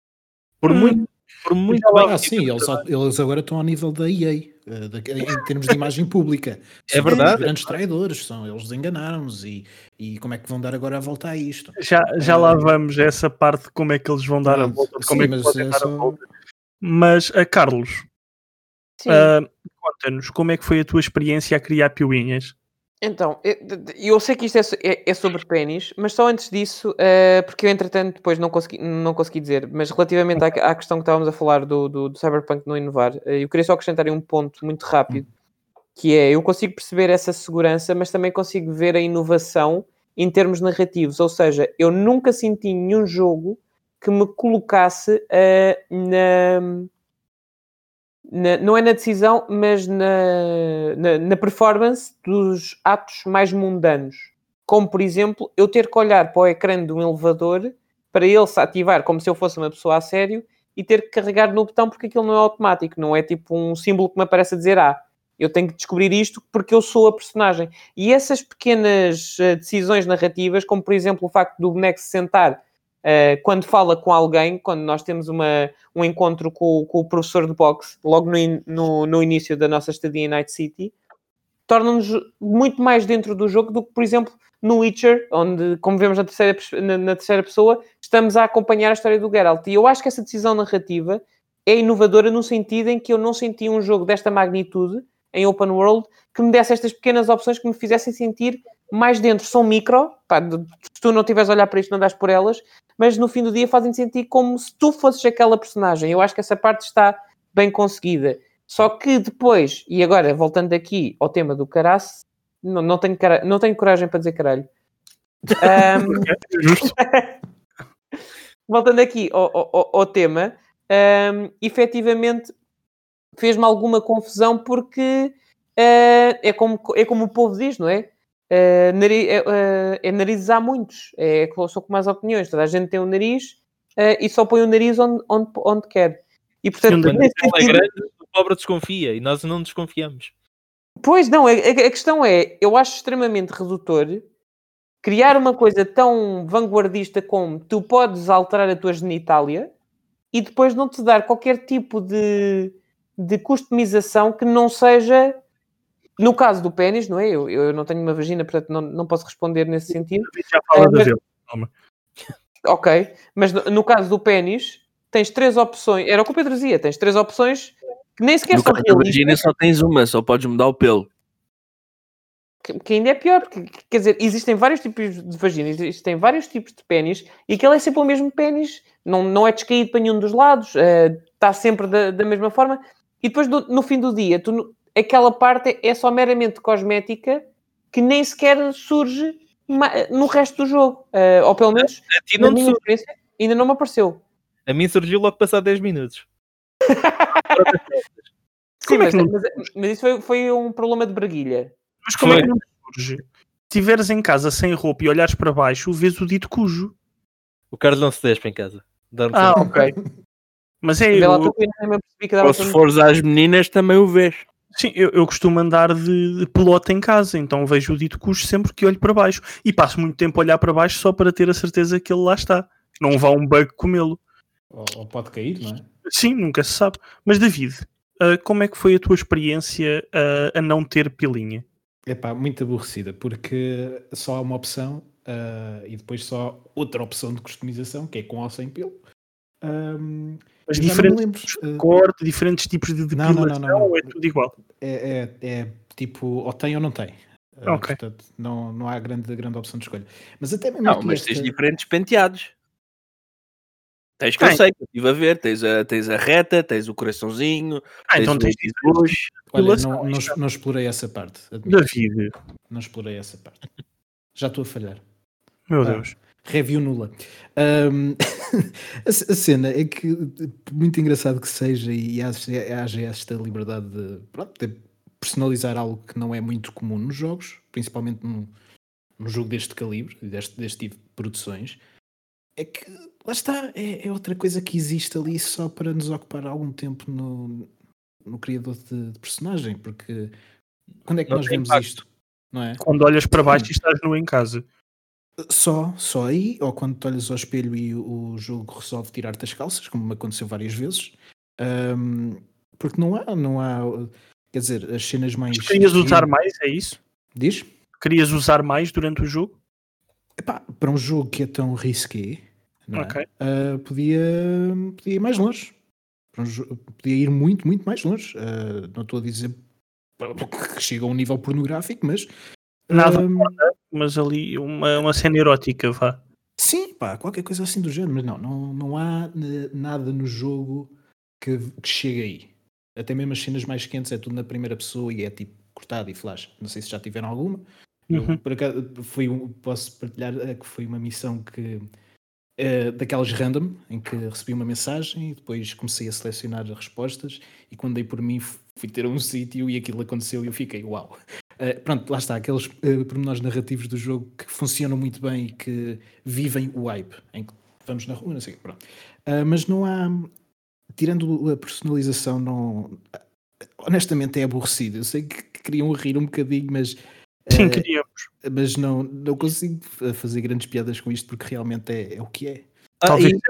Por hum. muito, por muito ah, bem. Ah, sim, eles, eles agora estão ao nível da EA, de, em termos de imagem pública. é verdade. Os grandes traidores, são, eles enganaram-nos e, e como é que vão dar agora a volta a isto? Já, já lá vamos a essa parte de como é que eles vão dar a volta, como sim, é que mas, dar a volta. Mas, a Carlos, Uh, Conta-nos como é que foi a tua experiência a criar piuinhas. Então, eu, sei que isto é, é, é sobre pênis, mas só antes disso, uh, porque eu entretanto depois não consegui, não consegui dizer, mas relativamente à, à questão que estávamos a falar do, do, do Cyberpunk não inovar, uh, eu queria só acrescentar um ponto muito rápido, que é, eu consigo perceber essa segurança, mas também consigo ver a inovação em termos narrativos, ou seja, eu nunca senti nenhum jogo que me colocasse uh, na na, não é na decisão, mas na, na, na, performance dos atos mais mundanos. Como, por exemplo, eu ter que olhar para o ecrã de um elevador para ele se ativar como se eu fosse uma pessoa a sério e ter que carregar no botão porque aquilo não é automático, não é tipo um símbolo que me aparece a dizer ah, eu tenho que descobrir isto porque eu sou a personagem. E essas pequenas uh, decisões narrativas, como por exemplo o facto do boneco se sentar Uh, quando fala com alguém, quando nós temos uma, um encontro com, com o professor de boxe, logo no, no, no, início da nossa estadia em Night City, torna-nos muito mais dentro do jogo do que, por exemplo, no Witcher, onde, como vemos na terceira, na, na terceira pessoa, estamos a acompanhar a história do Geralt. E eu acho que essa decisão narrativa é inovadora no sentido em que eu não senti um jogo desta magnitude em open world que me desse estas pequenas opções que me fizessem sentir mais dentro. São micro, pá, se tu não estiveres a olhar para isto, não das por elas, mas no fim do dia fazem sentir como se tu fosses aquela personagem. Eu acho que essa parte está bem conseguida. Só que depois, e agora voltando aqui ao tema do caraço, não, não, tenho, cara, não tenho coragem para dizer caralho. Um, (laughs) (laughs) voltando aqui ao, ao, ao tema, um, efetivamente fez-me alguma confusão porque uh, é, como, é como o povo diz, não é? Uh, nariz, é, uh, é narizes há muitos, é só com mais opiniões. Toda a gente tem um nariz uh, e só põe o nariz onde, onde, onde quer. E portanto, Sim, sentido... é grande, o pobre desconfia e nós não desconfiamos. Pois não, a, a, questão é, eu acho extremamente redutor criar uma coisa tão vanguardista como tu podes alterar a tua genitália e depois não te dar qualquer tipo de, de customização que não seja no caso do pênis, não é? Eu, eu não tenho uma vagina, portanto não, não posso responder nesse sentido. Já fala uh, mas. Ok, mas no, no caso do pênis, tens três opções. Era o que o Pedro dizia, tens três opções que nem sequer No são caso da vagina realistas, só tens uma, só podes mudar o pelo. que, que ainda é pior. que- que- quer dizer, existem vários tipos de vagina, existem vários tipos de pênis e aquele é sempre o mesmo pênis, não, não é descaído para nenhum dos lados, eh, está sempre da, da mesma forma. E depois, do- no fim do dia, tu, aquela parte é só meramente cosmética que nem sequer surge no resto do jogo. Eh, ou pelo menos, A ti na minha experiência, ainda não me apareceu. A mim surgiu logo passado 10 minutos. (laughs) Sim, é mas, mas, mas isso foi, foi um problema de braguilha. Mas como é Foi. que não surge? Se estiveres em casa sem roupa e olhares para baixo, vês o dito cujo. O Carlos não se despe em casa. Ah, ok. (laughs) Mas é, eu, Ou se fores às meninas, também o vês. Sim, eu, eu costumo andar de, de pelota em casa, então vejo o dito cujo sempre que olho para baixo. E passo muito tempo a olhar para baixo só para ter a certeza que ele lá está. Não vá um bug comê-lo. Ou, ou pode cair, não é? Sim, nunca se sabe. Mas David, ah, como é que foi a tua experiência ah, a não ter pilinha? Epá, muito aborrecida, porque só há uma opção ah, e depois só outra opção de customização, que é com ou sem pelo. Ahm, Mas me diferentes lembro. tipos de corte, diferentes tipos de Não, não, não, depilação, não, não. ou é tudo igual? é, é- é tipo, ou tem ou não tem. Ok. Portanto, não, não há grande, grande opção de escolha. Mas até mesmo Não, mas esta- tens diferentes penteados. Tens que eu sei, que eu estive a ver. Tens a, tens a reta, tens o coraçãozinho, Ah, tens então o tens bush. Olha, depilação, não, não, isto. não explorei essa parte. admito. David, Não explorei essa parte. Já estou a falhar. meu Ah. Deus. Review nula. Ahm, (laughs) a, cena é que, muito engraçado que seja, e haja, esta liberdade de, pronto, de personalizar algo que não é muito comum nos jogos, principalmente num, num jogo deste calibre, deste, deste tipo de produções, é que lá está, é, é outra coisa que existe ali só para nos ocupar algum tempo no, no criador de, de personagem, porque quando é que Não nós vemos impacto. isto? Não é? Quando olhas para baixo e estás nu em casa. Só, só aí, ou quando te olhas ao espelho e o, jogo resolve tirar-te as calças, como me aconteceu várias vezes. Ahm, porque não há, não há, quer dizer, as cenas mais. Mas querias usar mais, é isso? Diz? Querias usar mais durante o jogo? Epá, para um jogo que é tão risqué, é? Ok. Ah, podia, podia ir mais longe. Um podia ir muito, muito mais longe. Ah, não estou a dizer que chega a um nível pornográfico, mas. Nada ahm, Mas ali uma, uma cena erótica, vá. Sim, pá, qualquer coisa assim do género, mas não, não, não há eh, nada no jogo que, que chegue aí. Até mesmo as cenas mais quentes é tudo na primeira pessoa e é tipo cortado e flash. Não sei se já tiveram alguma. Eu, Uhum. por acaso, foi um, posso partilhar eh, que foi uma missão que eh, daquelas random, em que recebi uma mensagem e depois comecei a selecionar as respostas e quando dei por mim fui ter um sítio e aquilo aconteceu e eu fiquei, uau. Eh, pronto, lá está, aqueles uh, pormenores narrativos do jogo que funcionam muito bem e que vivem o hype, em que vamos na rua, não sei pronto. Ah, mas não há, tirando a personalização, não, honestamente é aborrecido. Eu sei que que queriam rir um bocadinho, mas Sim, queríamos. mas não, não consigo fa- fazer grandes piadas com isto porque realmente é, é o que é. Ah, Talvez e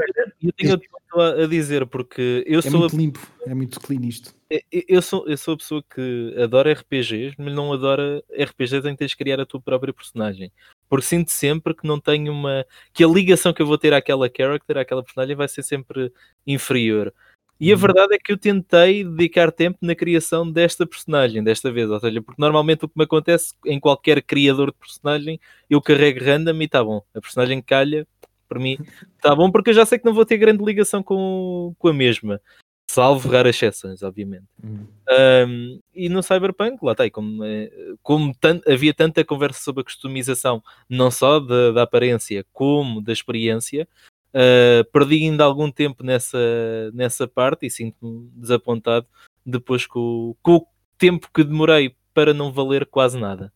eu tenho ponto a, a dizer, porque eu É sou, a, muito limpo, é muito clean isto. eu, eu sou, eu sou a pessoa que adora RPGs, mas não adora RPGs em que tens de criar a tua própria personagem. Porque sinto sempre que não tenho uma. que a ligação que eu vou ter àquela character, àquela personagem, vai ser sempre inferior. E a Uhum. verdade é que eu tentei dedicar tempo na criação desta personagem, desta vez. Ou seja, porque normalmente o que me acontece em qualquer criador de personagem, eu carrego random e está bom. A personagem calha, para mim, está bom, porque eu já sei que não vou ter grande ligação com, com a mesma. Salvo raras exceções, obviamente. Hum. Um, e no Cyberpunk, lá está, e como, eh, como havia tanta conversa sobre a customização, não só da, da aparência como da experiência, uh, perdi ainda algum tempo nessa, nessa parte e sinto-me desapontado depois com, o- com o tempo que demorei para não valer quase nada.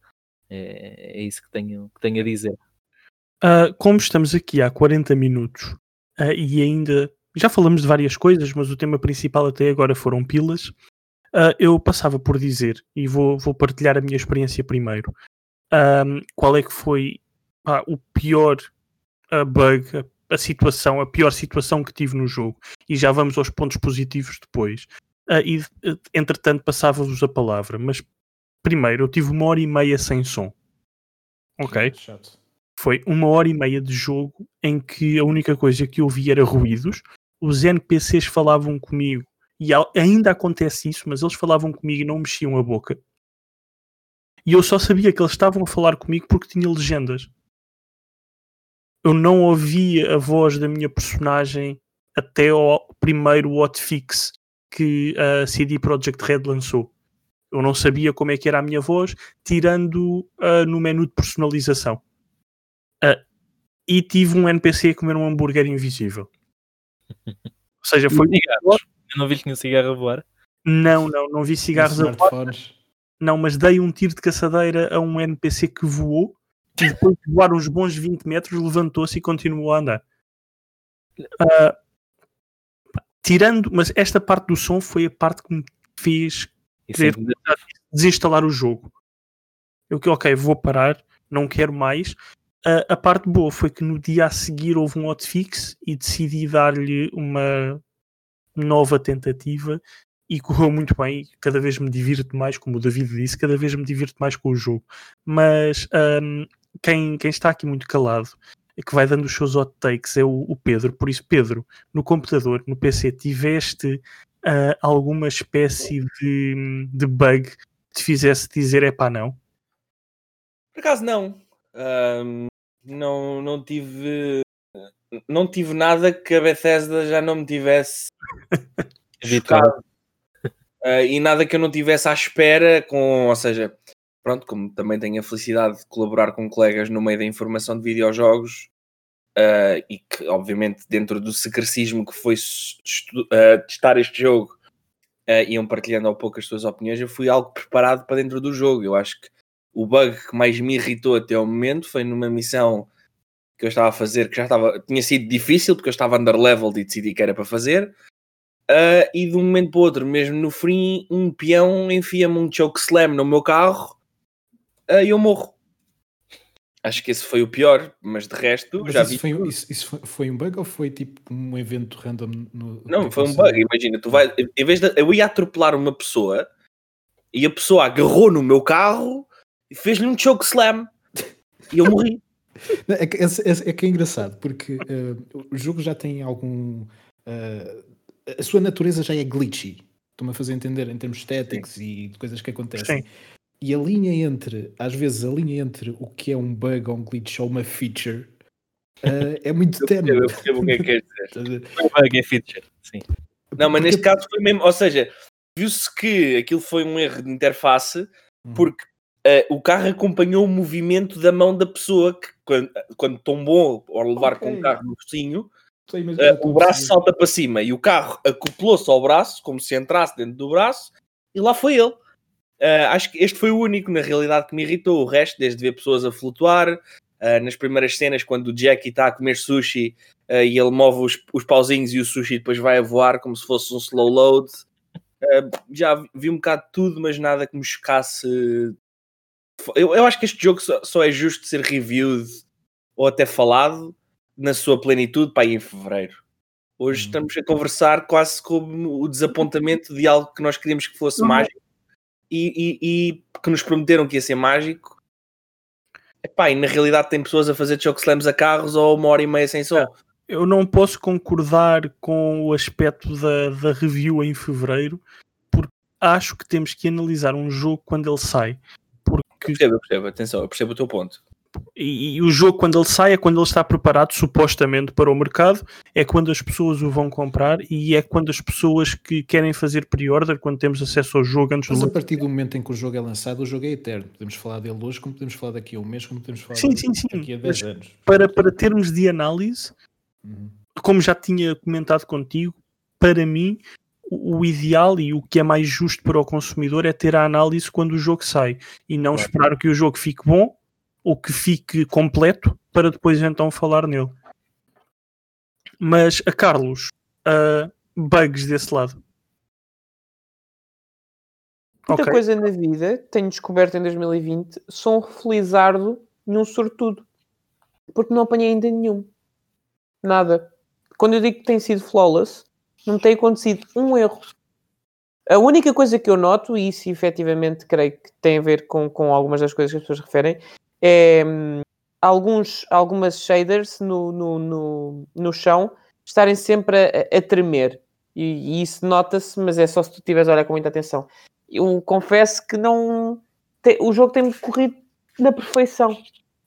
É, é isso que tenho, que tenho a dizer. Ah, como estamos aqui há 40 minutos ah, e ainda já falamos de várias coisas, mas o tema principal até agora foram pilas, ah, eu passava por dizer, e vou, vou partilhar a minha experiência primeiro, ahm, qual é que foi pá, o pior bug, a, a situação, a pior situação que tive no jogo, e já vamos aos pontos positivos depois. E entretanto passava-vos a palavra, mas primeiro eu tive uma hora e meia sem som. Ok? Chato. Foi uma hora e meia de jogo em que a única coisa que eu vi era ruídos. Os NPCs falavam comigo e ainda acontece isso, mas eles falavam comigo e não mexiam a boca. E eu só sabia que eles estavam a falar comigo porque tinha legendas. Eu não ouvia a voz da minha personagem até ao primeiro hotfix que a CD Projekt Red lançou. Eu não sabia como é que era a minha voz, tirando ah, no menu de personalização. Ah, e tive um NPC a comer um hambúrguer invisível. Ou seja, foi. Eu não vi que tinha um cigarro a voar. Não, não, não vi cigarros a voar. Não, mas dei um tiro de caçadeira a um NPC que voou e depois de voar uns bons 20 metros levantou-se e continuou a andar. Pá, tirando, mas esta parte do som foi a parte que me fez Isso é querer desinstalar o jogo. Eu que, ok, vou parar, não quero mais. A, a parte boa foi que no dia a seguir houve um hotfix e decidi dar-lhe uma nova tentativa e correu muito bem. Cada vez me divirto mais, como o David disse, cada vez me divirto mais com o jogo. Mas hum, quem, quem está aqui muito calado e que vai dando os seus hot takes é o, o Pedro. Por isso, Pedro, no computador, no PC, tiveste ah, alguma espécie de, de bug que te fizesse dizer é pá, não? Por acaso não. Ahm, não, não tive. Não tive nada que a Bethesda já não me tivesse (laughs) chocado. Ah, e nada que eu não tivesse à espera com, ou seja, pronto, como também tenho a felicidade de colaborar com colegas no meio da informação de videojogos ah, e que obviamente dentro do secrecismo que foi estu- ah, testar este jogo iam partilhando ao pouco as suas opiniões, eu fui algo preparado para dentro do jogo. Eu acho que o bug que mais me irritou até ao momento foi numa missão que eu estava a fazer, que já estava, tinha sido difícil porque eu estava underleveled e decidi que era para fazer. Ah, e de um momento para o outro, mesmo no fim, um peão enfia-me um choke slam no meu carro ah, e eu morro. Acho que esse foi o pior, mas de resto Mas já isso, vi. foi, um- isso, isso foi, foi um bug ou foi tipo um evento random no. Não, tipo foi um assim? bug. Imagina, tu vai, em vez de eu ia atropelar uma pessoa e a pessoa agarrou no meu carro fez-lhe um choke slam e eu morri. (laughs) É que, é, é- é que é engraçado, porque eh, o jogo já tem algum. eh, a sua natureza já é glitchy. Estou-me a fazer entender em termos estéticos e de coisas que acontecem. Sim. E a linha entre, às vezes, a linha entre o que é um bug ou um glitch ou uma feature eh, é muito tenue. eu percebo o que é que quer dizer. Bug, é feature. Sim. Não, mas Porque- neste caso foi mesmo, ou seja, viu-se que aquilo foi um erro de interface Uhum. porque eh, o carro acompanhou o movimento da mão da pessoa que quando, quando tombou ao levar com Ok. o carro no focinho, imaginar o braço salta para cima e o carro acoplou-se ao braço, como se entrasse dentro do braço, e lá foi ele. Eh, acho que este foi o único, na realidade, que me irritou. O resto, desde ver pessoas a flutuar, eh, nas primeiras cenas, quando o Jackie está a comer sushi eh, e ele move os, os pauzinhos e o sushi depois vai a voar como se fosse um slow load. Já vi- vi um bocado de tudo, mas nada que me chocasse. Eu, eu acho que este jogo só, só é justo ser reviewed ou até falado na sua plenitude para aí em fevereiro. Hoje Hum. estamos a conversar quase como o desapontamento de algo que nós queríamos que fosse Não. mágico e, e- e que nos prometeram que ia ser mágico. Epá, e na realidade tem pessoas a fazer chokeslams a carros ou uma hora e meia sem som. Eu não posso concordar com o aspecto da, da review em fevereiro, porque acho que temos que analisar um jogo quando ele sai. Percebo, eu percebo, atenção, eu percebo o teu ponto. E, e o jogo, quando ele sai, é quando ele está preparado, supostamente, para o mercado, é quando as pessoas o vão comprar e é quando as pessoas que querem fazer pre-order, quando temos acesso ao jogo antes Mas do a partir do momento em que o jogo é lançado, o jogo é eterno. Podemos falar dele hoje, como podemos falar daqui a um mês, como podemos falar Sim, sim, sim, daqui a 10 mas anos. para, para termos de análise, Uhum. como já tinha comentado contigo, para mim, o, ideal e o que é mais justo para o consumidor é ter a análise quando o jogo sai e não Claro. esperar que o jogo fique bom ou que fique completo para depois então falar nele. Mas a Carlos, ah, bugs desse lado. Muita Ok. coisa na vida, tenho descoberto em 2020, sou um felizardo e um sortudo. Porque não apanhei ainda nenhum. Nada. Quando eu digo que tem sido flawless, não tem acontecido um erro. A única coisa que eu noto, e isso efetivamente creio que tem a ver com, com algumas das coisas que as pessoas referem, é hum, alguns, algumas shaders no, no, no, no chão estarem sempre a, a tremer. E, e isso nota-se, mas é só se tu estiveres a olhar com muita atenção. Eu confesso que não. te- o jogo tem corrido na perfeição.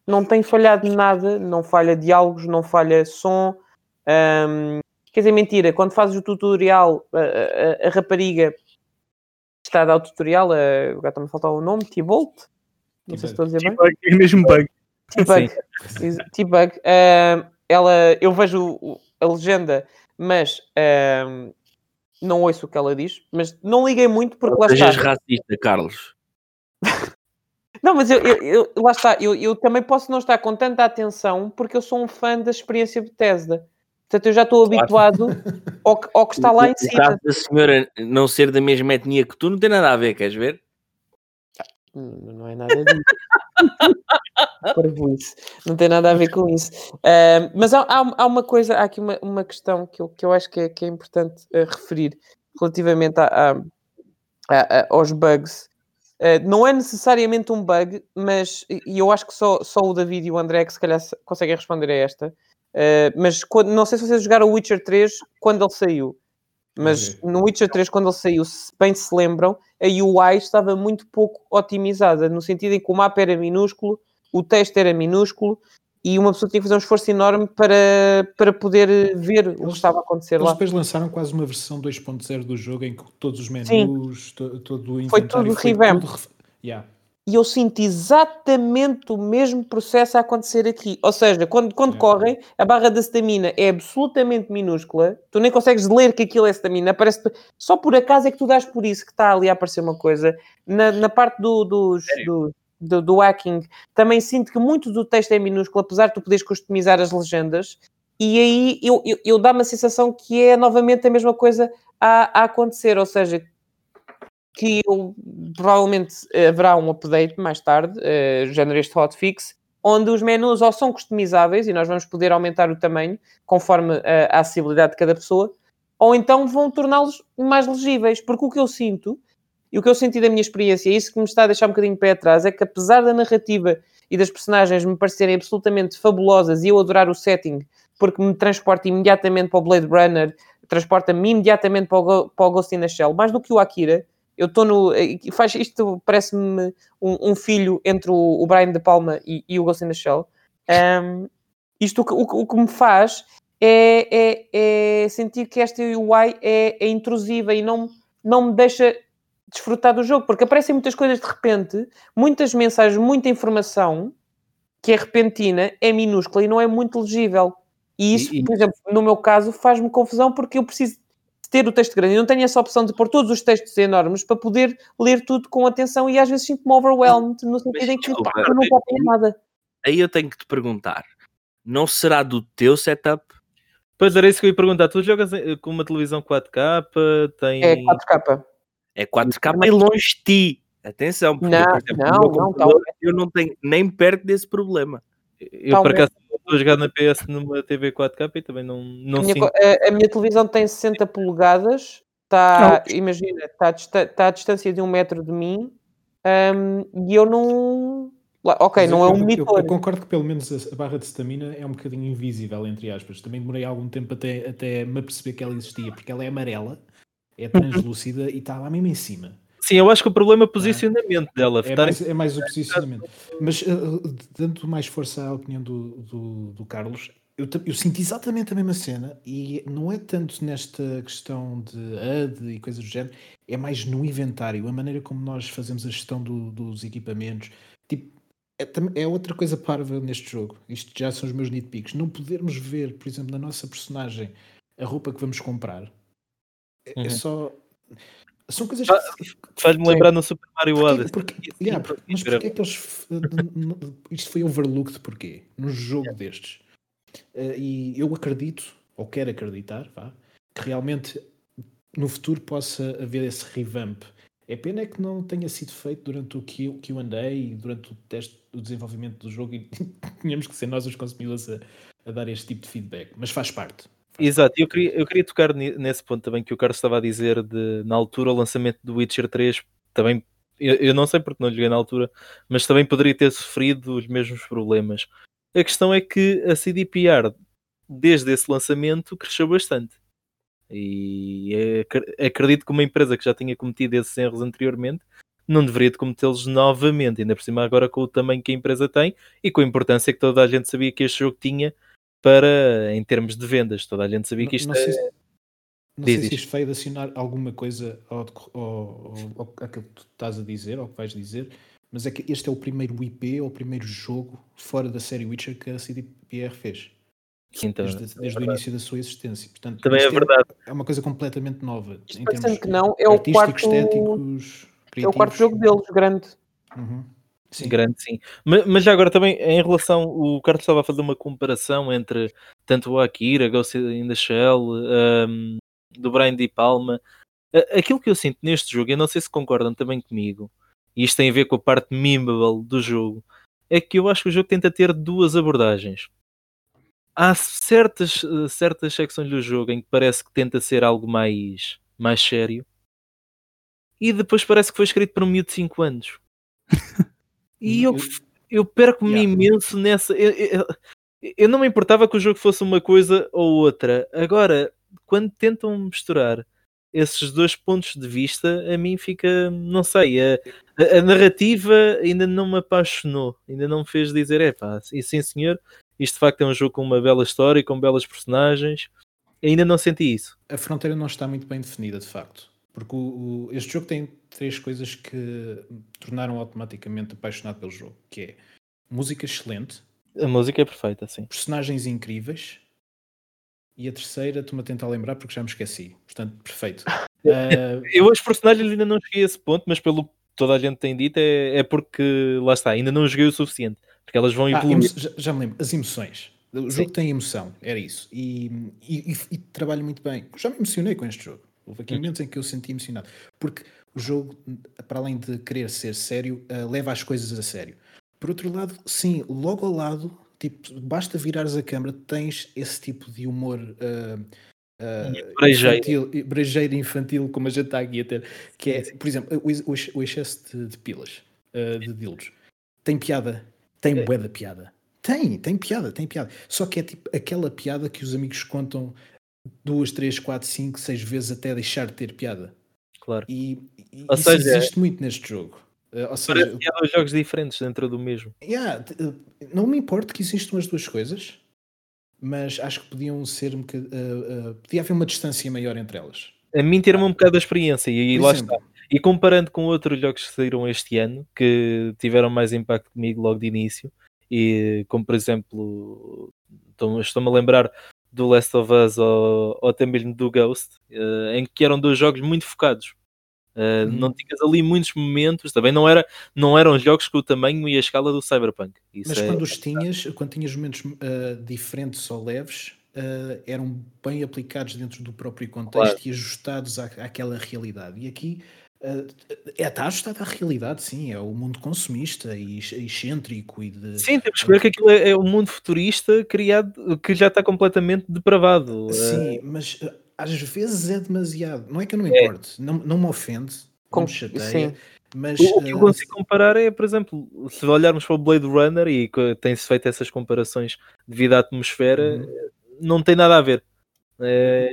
Não tem falhado nada, não falha diálogos, não falha som. Ahm, quer dizer, mentira, quando fazes o tutorial, a, a- a rapariga está a dar o tutorial, a, agora está-me a faltar o nome, T-Bolt. Não sei se estou a dizer bem. É mesmo bug. T-Bug. T-Bug. Ahm, ela, eu vejo a legenda, mas ahm, não ouço o que ela diz. Mas não liguei muito porque lá está. Sejas racista, Carlos. (laughs) Não, mas eu, eu- eu- lá está. Eu, eu também posso não estar com tanta atenção porque eu sou um fã da experiência Bethesda. Portanto, eu já estou habituado (laughs) ao, que- ao que está lá em O cima. caso da senhora não ser da mesma etnia que tu não tem nada a ver, queres ver? Hum, Não é nada disso. (laughs) Não tem nada a ver com isso. Ahm, mas há, há- há uma coisa, há aqui uma, uma questão que eu, que eu acho que é, que é importante eh, referir relativamente a- a- a- aos bugs. Eh, não é necessariamente um bug, mas e eu acho que só, só o David e o André é que se calhar se- conseguem responder a esta. Eh, mas quando- não sei se vocês jogaram o Witcher 3 quando ele saiu. Mas no Witcher 3, quando ele saiu, se bem se lembram, a UI estava muito pouco otimizada, no sentido em que o mapa era minúsculo, o texto era minúsculo e uma pessoa tinha que fazer um esforço enorme para, para poder ver o que Eles- estava a acontecer Eles lá. depois lançaram quase uma versão 2.0 do jogo em que todos os menus, to- todo o Foi inventário tudo revamp. ref- Yeah. E eu sinto exatamente o mesmo processo a acontecer aqui. Ou seja, quando, quando É. correm, a barra da stamina é absolutamente minúscula, tu nem consegues ler que aquilo é stamina, aparece só por acaso é que tu dás por isso que está ali a aparecer uma coisa. Na, na parte do, dos, do, do, do hacking, também sinto que muito do texto é minúsculo, apesar de tu poderes customizar as legendas. E aí eu, eu, eu dá-me a sensação que é novamente a mesma coisa a, a acontecer, ou seja, que eu, provavelmente haverá um update mais tarde, uh, género este hotfix, onde os menus ou são customizáveis e nós vamos poder aumentar o tamanho conforme eh, a acessibilidade de cada pessoa, ou então vão torná-los mais legíveis, porque o que eu sinto e o que eu senti da minha experiência, e isso que me está a deixar um bocadinho pé atrás, é que apesar da narrativa e das personagens me parecerem absolutamente fabulosas e eu adorar o setting, porque me transporta imediatamente para o Blade Runner, transporta-me imediatamente para o, para o Ghost in the Shell, mais do que o Akira, eu estou no. eh, Faz, isto parece-me um, um filho entre o, o Brian De Palma e, e o Ghost in the Shell. Ahm, isto o que, o, o que me faz é, é- é sentir que esta UI é, é intrusiva e não, não me deixa desfrutar do jogo, porque aparecem muitas coisas de repente, muitas mensagens, muita informação que é repentina, é minúscula e não é muito legível. E isso, E- por exemplo, no meu caso, faz-me confusão porque eu preciso ter o texto grande. Eu não tenho essa opção de pôr todos os textos enormes para poder ler tudo com atenção e às vezes sinto-me overwhelmed no sentido em que pá, eu não posso ler nada. Aí eu tenho que te perguntar: não será do teu setup? Pois era isso que eu ia perguntar. Tu jogas eh, com uma televisão 4K, tem. É 4K. É 4K bem longe de ti. Atenção, porque, Não, por exemplo, não, não, eu não tenho nem perto desse problema. Eu por acaso estou a jogar na PS numa TV 4K e também não, não A minha, sinto. co- a- a minha televisão tem 60 polegadas, está, imagina, está está à distância de um metro de mim hum, e eu não. Ok, Mas não eu- é um eu- eu-. Eu, concordo que pelo menos a, a barra de stamina é um bocadinho invisível, entre aspas. Também demorei algum tempo até, até me aperceber que ela existia, porque ela é amarela, é translúcida e está lá mesmo em cima. Sim, eu acho que o problema é o posicionamento dela. É mais, é mais o posicionamento. Mas uh, dando mais força à opinião do, do, do Carlos, eu, eu sinto exatamente a mesma cena e não é tanto nesta questão de HUD e coisas do género, é mais no inventário, a maneira como nós fazemos a gestão do- dos equipamentos. Tipo, é, é outra coisa parva neste jogo. Isto já são os meus nitpicks. Não podermos ver, por exemplo, na nossa personagem a roupa que vamos comprar. É, é Uhum. só. São coisas que Faz-me lembrar no Super Mario Odyssey. porque- Sim, yeah, sim, mas sim, porquê é que eles. Isto foi overlooked porquê? Num jogo destes. Eh, e eu acredito, ou quero acreditar, vá, que realmente no futuro possa haver esse revamp. É pena é que não tenha sido feito durante o QA e durante o teste do desenvolvimento do jogo e (laughs) tínhamos que ser nós os consumidores a, a dar este tipo de feedback. Mas faz parte. Exato, eu queria, eu queria tocar nesse ponto também que o Carlos estava a dizer de na altura o lançamento do Witcher 3 também eu, eu não sei porque não lhe joguei na altura, mas também poderia ter sofrido os mesmos problemas. A questão é que a CDPR, desde esse lançamento, cresceu bastante. E é, acredito que uma empresa que já tinha cometido esses erros anteriormente não deveria de cometê-los novamente, ainda por cima agora com o tamanho que a empresa tem e com a importância que toda a gente sabia que este jogo tinha para, em termos de vendas, toda a gente sabia que isto não, não é... Sei, não sei se isto veio adicionar alguma coisa ao, ao, ao, ao, àquilo que tu estás a dizer, ou que vais dizer, mas é que este é o primeiro IP, ou o primeiro jogo fora da série Witcher que a CDPR fez. Então, desde, desde é o início da sua existência. Portanto, Também é verdade. É, é, uma coisa completamente nova. Isto em termos que não, é o quarto, estéticos, é o quarto jogo deles, grande. Uhum. Sim. Grande, sim. Mas, mas, já agora também, em relação, o Carlos estava a fazer uma comparação entre tanto o Akira, Ghost in the Shell, um, do Brian Di Palma. Aquilo que eu sinto neste jogo, eu não sei se concordam também comigo, e isto tem a ver com a parte memeable do jogo, é que eu acho que o jogo tenta ter duas abordagens há certas, eh, certas secções do jogo em que parece que tenta ser algo mais, mais sério e depois parece que foi escrito para um miúdo de 5 anos. (laughs) e eu, eu perco-me yeah. imenso nessa. Eu, eu, eu, não me importava que o jogo fosse uma coisa ou outra. Agora, quando tentam misturar esses dois pontos de vista, a mim fica, não sei, a, a, a narrativa ainda não me apaixonou, ainda não me fez dizer, é pá, e sim senhor, isto de facto é um jogo com uma bela história, com belas personagens. Ainda não senti isso. A fronteira não está muito bem definida, de facto. Porque o, o, este jogo tem três coisas que me tornaram automaticamente apaixonado pelo jogo, que é música excelente. A música é perfeita, sim. Personagens incríveis. E a terceira, estou-me a tentar lembrar porque já me esqueci. Portanto, perfeito. Uh... (laughs) Eu os personagens ainda não cheguei a esse ponto, mas pelo que toda a gente tem dito é, é porque, lá está, ainda não joguei o suficiente. Porque elas vão evoluir. Ah, já, já, me lembro, as emoções. O Sim. jogo tem emoção, era isso. E, e, e, e trabalha muito bem. Já me emocionei com este jogo. Houve aqui momentos em que eu senti emocionado. Porque o jogo, para além de querer ser sério, uh, leva as coisas a sério. Por outro lado, sim, logo ao lado, tipo, basta virares a câmera, tens esse tipo de humor uh, uh, brejeiro. Infantil, brejeiro infantil, como a gente está aqui a ter, que é, por exemplo, o, o excesso de, de pilas, uh, de dildos. Tem piada tem é. bué da piada. Tem, tem piada, tem piada. Só que é tipo aquela piada que os amigos contam duas, três, quatro, cinco, seis vezes até deixar de ter piada. Claro. E, e isso seja, existe muito neste jogo. Uh, ou seja, Parece que há dois jogos diferentes dentro do mesmo. Yeah, não me importa que existam as duas coisas, mas acho que podiam ser um bocad... uh, uh, podia haver uma distância maior entre elas. A mim ter-me um bocado a experiência e, lá exemplo, está. E comparando com outros jogos que saíram este ano, que tiveram mais impacto comigo logo de início, e como por exemplo, estou-me a lembrar do Last of Us ou, ou até mesmo do Ghost, uh, em que eram dois jogos muito focados. Uh, Não tinhas ali muitos momentos, também não, era, não eram jogos com o tamanho e a escala do Cyberpunk. Isso Mas é... quando os tinhas, quando tinhas momentos uh, diferentes ou leves, eram bem aplicados dentro do próprio contexto claro. e ajustados à, àquela realidade. E aqui é, está ajustado à realidade, sim, é o mundo consumista e excêntrico e de... Sim, temos que ver que aquilo é, é um mundo futurista criado, que já está completamente depravado. Sim, uh... mas uh, às vezes é demasiado. Não é que eu não me é. importe, não, não me ofende, Com... não me chateia. Sim. Mas, o, que eu consigo comparar é, por exemplo, se olharmos para o Blade Runner e tem-se feito essas comparações devido à atmosfera, uhum. não tem nada a ver. É,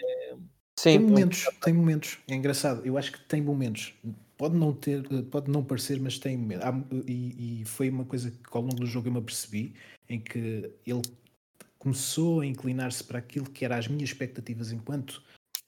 Sim, tem momentos, tem momentos. É engraçado. Eu acho que tem momentos. Pode não ter, pode não parecer, mas tem momentos. E, e, foi uma coisa que ao longo do jogo eu me apercebi em que ele começou a inclinar-se para aquilo que eram as minhas expectativas enquanto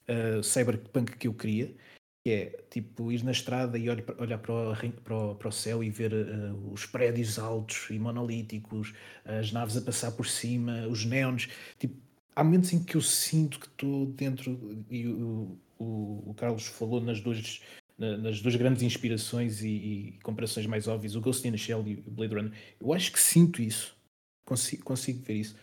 uh, cyberpunk que eu queria, que é tipo ir na estrada e olhar, olhar para, o, para, o, para o céu e ver uh, os prédios altos e monolíticos, as naves a passar por cima, os neons, tipo há momentos em que eu sinto que estou dentro, e o, o, o Carlos falou nas duas, nas duas grandes inspirações e, e, comparações mais óbvias, o Ghost in the Shell e o Blade Runner. Eu acho que sinto isso, consigo, consigo ver isso.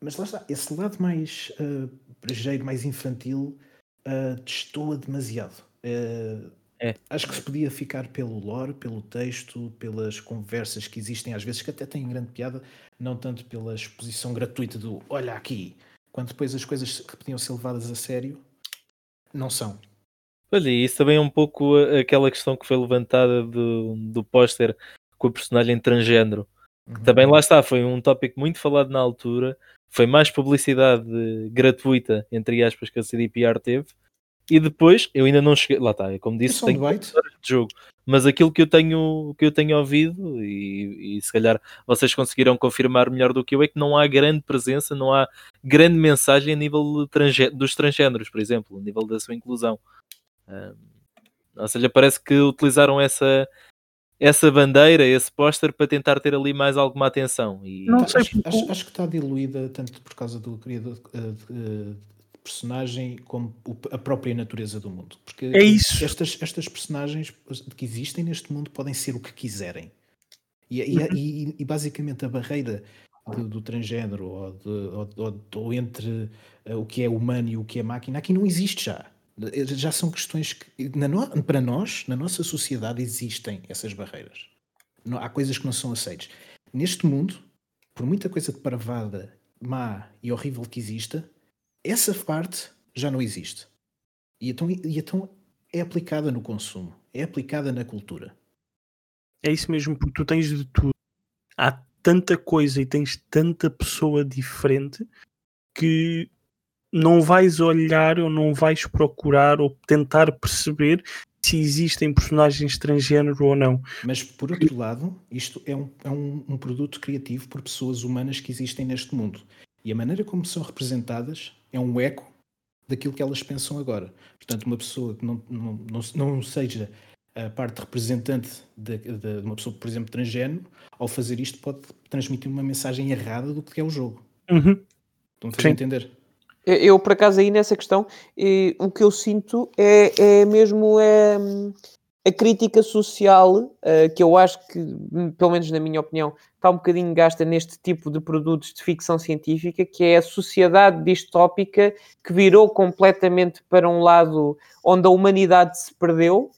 Mas lá está, esse lado mais uh, brejeiro, mais infantil, uh, destoa demasiado. Uh, é. Acho que se podia ficar pelo lore, pelo texto, pelas conversas que existem às vezes, que até têm grande piada, não tanto pela exposição gratuita do olha aqui, quando depois as coisas que podiam ser levadas a sério não são. Olha, isso também é um pouco aquela questão que foi levantada do, do póster com a personagem transgênero. que também lá está, foi um tópico muito falado na altura, foi mais publicidade gratuita, entre aspas, que a CDPR teve, e depois eu ainda não cheguei, lá está, como disse, É um tenho horas de jogo, mas aquilo que eu tenho, que eu tenho ouvido, e, e se calhar vocês conseguiram confirmar melhor do que eu, é que não há grande presença, não há grande mensagem a nível dos transgéneros, por exemplo, a nível da sua inclusão. Ah, ou seja, parece que utilizaram essa, essa bandeira, esse póster, para tentar ter ali mais alguma atenção. E Não Tá, sei acho, acho- acho que está diluída tanto por causa do criador eh, de, de personagem como a própria natureza do mundo. Porque É isso. Estas, estas personagens que existem neste mundo podem ser o que quiserem. E, e- e- e basicamente a barreira do, do transgênero ou, de- ou- ou- ou entre eh, o que é humano e o que é máquina aqui não existe já. Já são questões que, na no- para nós, na nossa sociedade, existem essas barreiras. Não- há coisas que não são aceites. Neste mundo, por muita coisa de parvada, má e horrível que exista, essa parte já não existe. E então, e então é aplicada no consumo, é aplicada na cultura. É isso mesmo, porque tu tens de tudo. Há tanta coisa e tens tanta pessoa diferente que não vais olhar ou não vais procurar ou tentar perceber se existem personagens transgênero ou não. Mas, por outro lado, isto é, um, é um, um produto criativo por pessoas humanas que existem neste mundo. E a maneira como são representadas é um eco daquilo que elas pensam agora. Portanto, uma pessoa que não, não, não, não seja a parte representante de, de- de uma pessoa, por exemplo, transgénero, ao fazer isto pode transmitir uma mensagem errada do que é o jogo. Uhum. Estão a entender? Eu, por acaso, aí nessa questão, eh, o que eu sinto é, é mesmo é, a crítica social, eh, que eu acho que, hum, pelo menos na minha opinião, está um bocadinho gasta neste tipo de produtos de ficção científica, que é a sociedade distópica que virou completamente para um lado onde a humanidade se perdeu,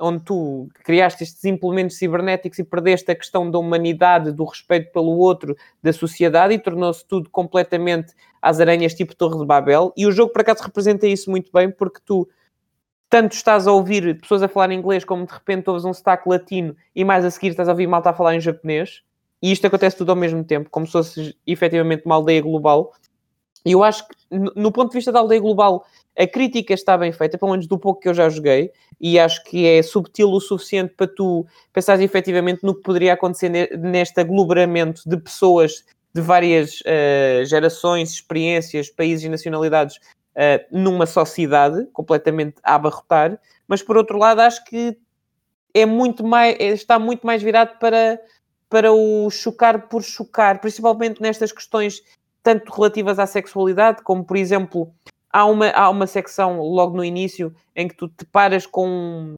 onde tu criaste estes implementos cibernéticos e perdeste a questão da humanidade, do respeito pelo outro, da sociedade e tornou-se tudo completamente às aranhas tipo Torre de Babel. E o jogo, por acaso, representa isso muito bem, porque tu tanto estás a ouvir pessoas a falar inglês, como de repente ouves um sotaque latino e mais a seguir estás a ouvir malta a falar em japonês. E isto acontece tudo ao mesmo tempo, como se fosse efetivamente uma aldeia global. E eu acho que, no ponto de vista da aldeia global, a crítica está bem feita, pelo menos do pouco que eu já joguei, e acho que é subtil o suficiente para tu pensares efetivamente no que poderia acontecer ne- neste aglomeramento de pessoas de várias eh, gerações, experiências, países e nacionalidades numa só cidade, completamente a abarrotar, mas por outro lado acho que é muito mais, é- está muito mais virado para, para o chocar por chocar, principalmente nestas questões tanto relativas à sexualidade, como por exemplo, há uma, há uma secção logo no início em que tu te paras com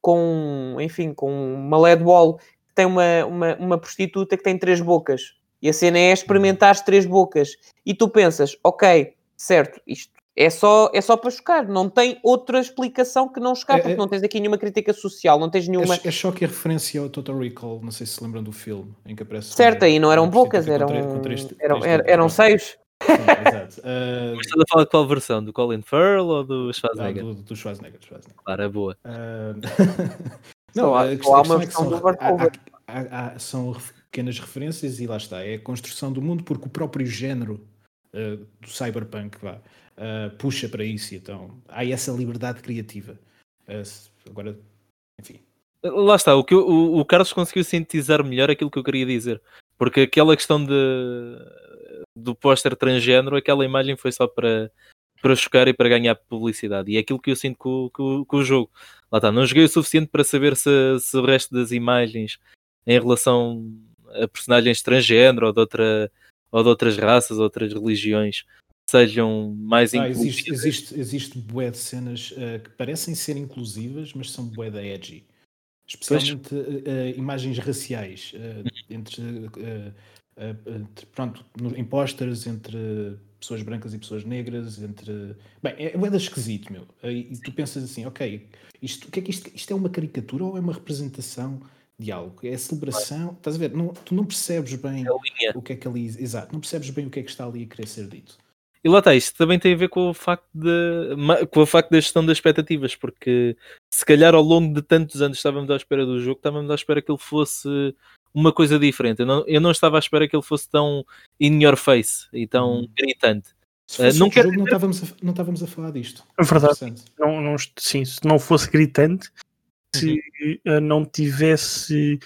com, enfim, com uma LED wall que tem uma, uma, uma prostituta que tem três bocas. E a cena é experimentar as três bocas. E tu pensas, ok, certo, isto é só, é só para chocar. Não tem outra explicação que não chocar, É- porque é- não tens aqui nenhuma crítica social, não tens nenhuma... É, é só que a referência ao Total Recall, não sei se se lembram do filme, em que aparece. Certo, aí não eram prostituta eram, com três- com três- eram, três eram, eram seios. Sim, exato. (laughs) Mas estás a falar de qual versão? Do Colin Farrell ou do Schwarzenegger? do, do Schwarzenegger. Schwarzenegger. Claro, é boa. Ah, (laughs) Só há- uma é são- do Overcover. há- há- há- são pequenas referências e lá está. É a construção do mundo, porque o próprio género ah, do cyberpunk vá, ah, puxa para isso. Então há essa liberdade criativa. Se- agora, enfim. Lá está, o, que eu- o, o Carlos conseguiu sintetizar melhor aquilo que eu queria dizer. Porque aquela questão de, do póster transgénero, aquela imagem foi só para, para chocar e para ganhar publicidade. E é aquilo que eu sinto com, com, com o jogo. Lá está, não joguei o suficiente para saber se, se o resto das imagens em relação a personagens transgénero ou de, outra, ou de outras raças, outras religiões, sejam mais Ah, existe, inclusivas. existe, existe bué de cenas ah, que parecem ser inclusivas, mas são bué da edgy. Especialmente ah, imagens raciais ah, entre, entre, pronto, em posters entre pessoas brancas e pessoas negras, entre bem, é bué da esquisito, meu. E tu pensas assim, ok, isto, o que é que isto, isto é uma caricatura ou é uma representação de algo? É a celebração, estás a ver? Não, tu não percebes bem É a linha. o que é que ali, exato, não percebes bem o que é que está ali a querer ser dito. E lá está, isto também tem a ver com o facto de com o facto da gestão das expectativas, porque se calhar ao longo de tantos anos estávamos à espera do jogo, estávamos à espera que ele fosse uma coisa diferente. Eu não, eu não estava à espera que ele fosse tão in your face e tão Hum. gritante. Se fosse não quero jogo, não estávamos, a, não estávamos a falar disto. É verdade. Não, não, sim, se não fosse gritante, se eh, não tivesse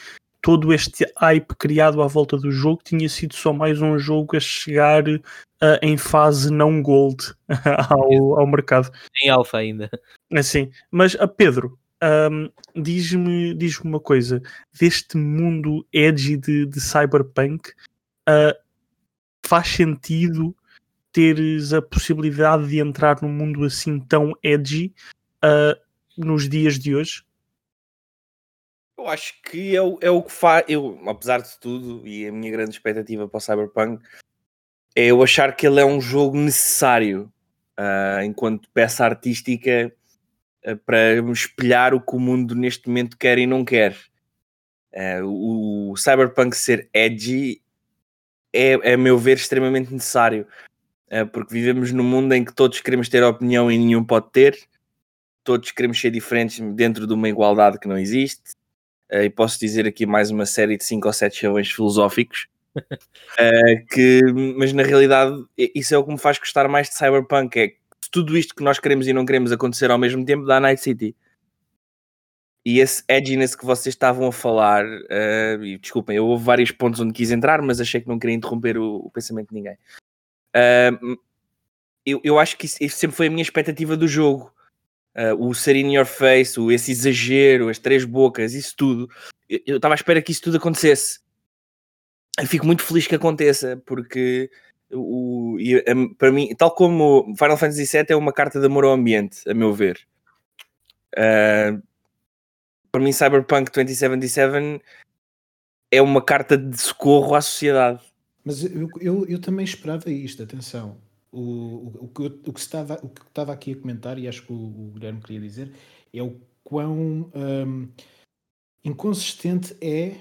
todo este hype criado à volta do jogo, tinha sido só mais um jogo a chegar eh, em fase não gold (laughs) ao, ao mercado. Em alfa ainda. Assim, mas a Pedro, ahm, diz-me diz uma coisa: deste mundo edgy de, de cyberpunk, ah, faz sentido teres a possibilidade de entrar num mundo assim tão edgy ah, nos dias de hoje? Eu acho que é o, é o que faz. Eu, apesar de tudo, e a minha grande expectativa para o Cyberpunk é eu achar que ele é um jogo necessário ah, enquanto peça artística ah, para espelhar o que o mundo neste momento quer e não quer. Ah, o, o Cyberpunk ser edgy é, é, a meu ver, extremamente necessário. Porque vivemos num mundo em que todos queremos ter opinião e nenhum pode ter. Todos queremos ser diferentes dentro de uma igualdade que não existe. Uh, e posso dizer aqui mais uma série de 5 ou 7 chavões filosóficos. uh, (laughs) que, mas na realidade, isso é o que me faz gostar mais de Cyberpunk: é que tudo isto que nós queremos e não queremos acontecer ao mesmo tempo dá Night City. E esse edginess que vocês estavam a falar, uh, e desculpem, eu houve vários pontos onde quis entrar, mas achei que não queria interromper o, o pensamento de ninguém. eu, eu acho que isso, isso sempre foi a minha expectativa do jogo. Uh, o ser in your face, o, esse exagero, as três bocas, isso tudo. Eu estava à espera que isso tudo acontecesse. Eu fico muito feliz que aconteça, porque o, um, para mim, tal como Final Fantasy VII é uma carta de amor ao ambiente, a meu ver. Uh, para mim, Cyberpunk 2077 é uma carta de socorro à sociedade. Mas eu, eu, eu também esperava isto, atenção. O, o, o, que, o, que estava, o que estava aqui a comentar, e acho que o, o Guilherme queria dizer, é o quão um, inconsistente é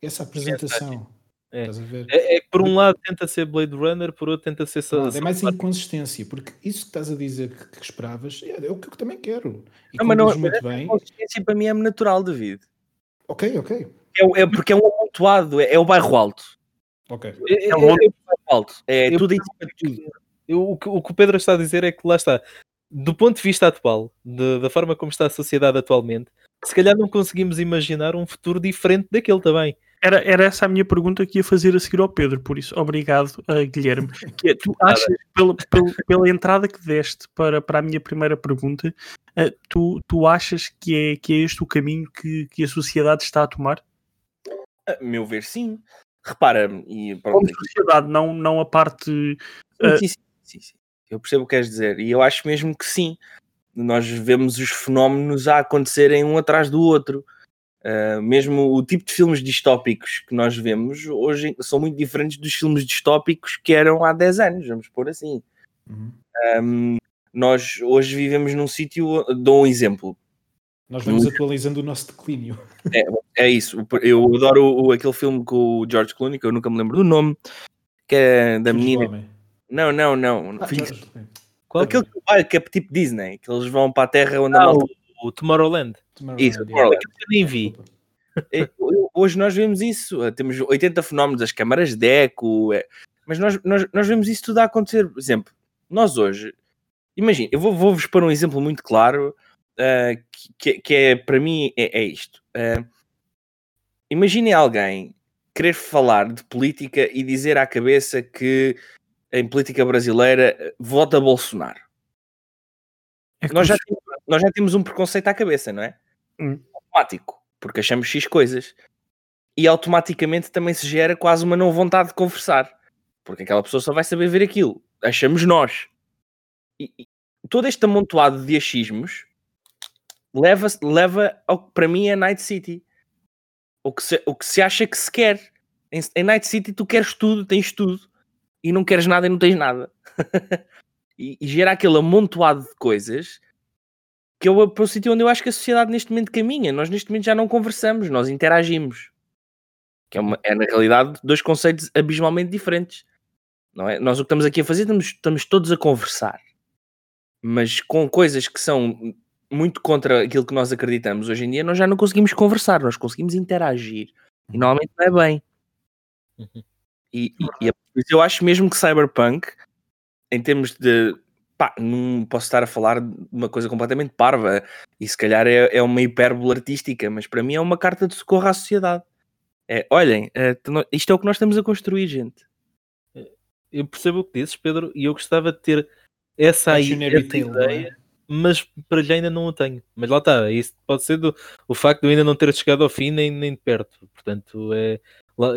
essa apresentação. É. É, é, que por um lado tenta ser Blade Runner, por outro tenta ser não, É mais inconsistência, porque isso que estás a dizer que, que esperavas é, é, o que eu também quero. E não, mas não, muito mas bem. inconsistência para mim é natural, David. Ok, ok. É, é porque é um amontoado, é, é o bairro alto. Ok. É, é, o bairro alto. É eu, tudo isso. Eu, o, que, o que o Pedro está a dizer é que lá está. Do ponto de vista atual, de, da forma como está a sociedade atualmente, se calhar não conseguimos imaginar um futuro diferente daquele também. Era, era essa a minha pergunta que ia fazer a seguir ao Pedro, por isso, obrigado, uh, Guilherme. Que é, tu achas, pela, pela, pela, entrada que deste para, para a minha primeira pergunta, uh, tu, tu achas que é, que é este o caminho que, que a sociedade está a tomar? A meu ver, sim. Repara, e pronto, Como sociedade, não, não a parte. Uh... Sim, sim, sim, sim, Eu percebo o que queres dizer, e eu acho mesmo que sim. Nós vemos os fenómenos a acontecerem um atrás do outro. Uh, mesmo o tipo de filmes distópicos que nós vemos hoje são muito diferentes dos filmes distópicos que eram há 10 anos, vamos pôr assim. Uhum. Um, nós hoje vivemos num sítio, dou um exemplo. Nós vamos atualizando o nosso declínio. É, é isso. Eu adoro o, aquele filme com o George Clooney, que eu nunca me lembro do nome, que é da menina. Não, não, não. Ah. Qual? Aquele que, que é tipo Disney, que eles vão para a Terra onde ah, a malta o Tomorrowland. Tomorrowland isso, Tomorrowland. Eu nem vi. Hoje nós vemos isso, temos 80 fenómenos, as câmaras de eco, é... mas nós, nós, nós vemos isso tudo a acontecer. Por exemplo, nós hoje, imagina, eu vou-vos vou pôr um exemplo muito claro uh, que, que é para mim é, é isto. Uh, imaginem alguém querer falar de política e dizer à cabeça que em política brasileira vota Bolsonaro. É nós, já temos, nós já temos um preconceito à cabeça, não é? Hum. Automático, porque achamos X coisas. E automaticamente também se gera quase uma não vontade de conversar, porque aquela pessoa só vai saber ver aquilo. Achamos nós. E, e todo este amontoado de achismos leva, leva ao que para mim é Night City. O que se, o que se acha que se quer. Em, em Night City tu queres tudo, tens tudo. E não queres nada e não tens nada. (laughs) e, e gera aquele amontoado de coisas que é o, o sítio onde eu acho que a sociedade neste momento caminha. Nós neste momento já não conversamos, nós interagimos. Que é, uma, é na realidade dois conceitos abismalmente diferentes. Não é? Nós o que estamos aqui a fazer, estamos, estamos todos a conversar. Mas com coisas que são muito contra aquilo que nós acreditamos hoje em dia, nós já não conseguimos conversar, nós conseguimos interagir. E normalmente não é bem. Uhum. E, e, e é eu acho mesmo que Cyberpunk, em termos de. Pá, não posso estar a falar de uma coisa completamente parva e se calhar é, é uma hipérbole artística, mas para mim é uma carta de socorro à sociedade. É, olhem, é, isto é o que nós estamos a construir, gente. Eu percebo o que dizes, Pedro, e eu gostava de ter essa, aí, essa é? ideia, mas para já ainda não o tenho. Mas lá está, isso pode ser do, o facto de eu ainda não ter chegado ao fim nem, nem de perto. Portanto, é,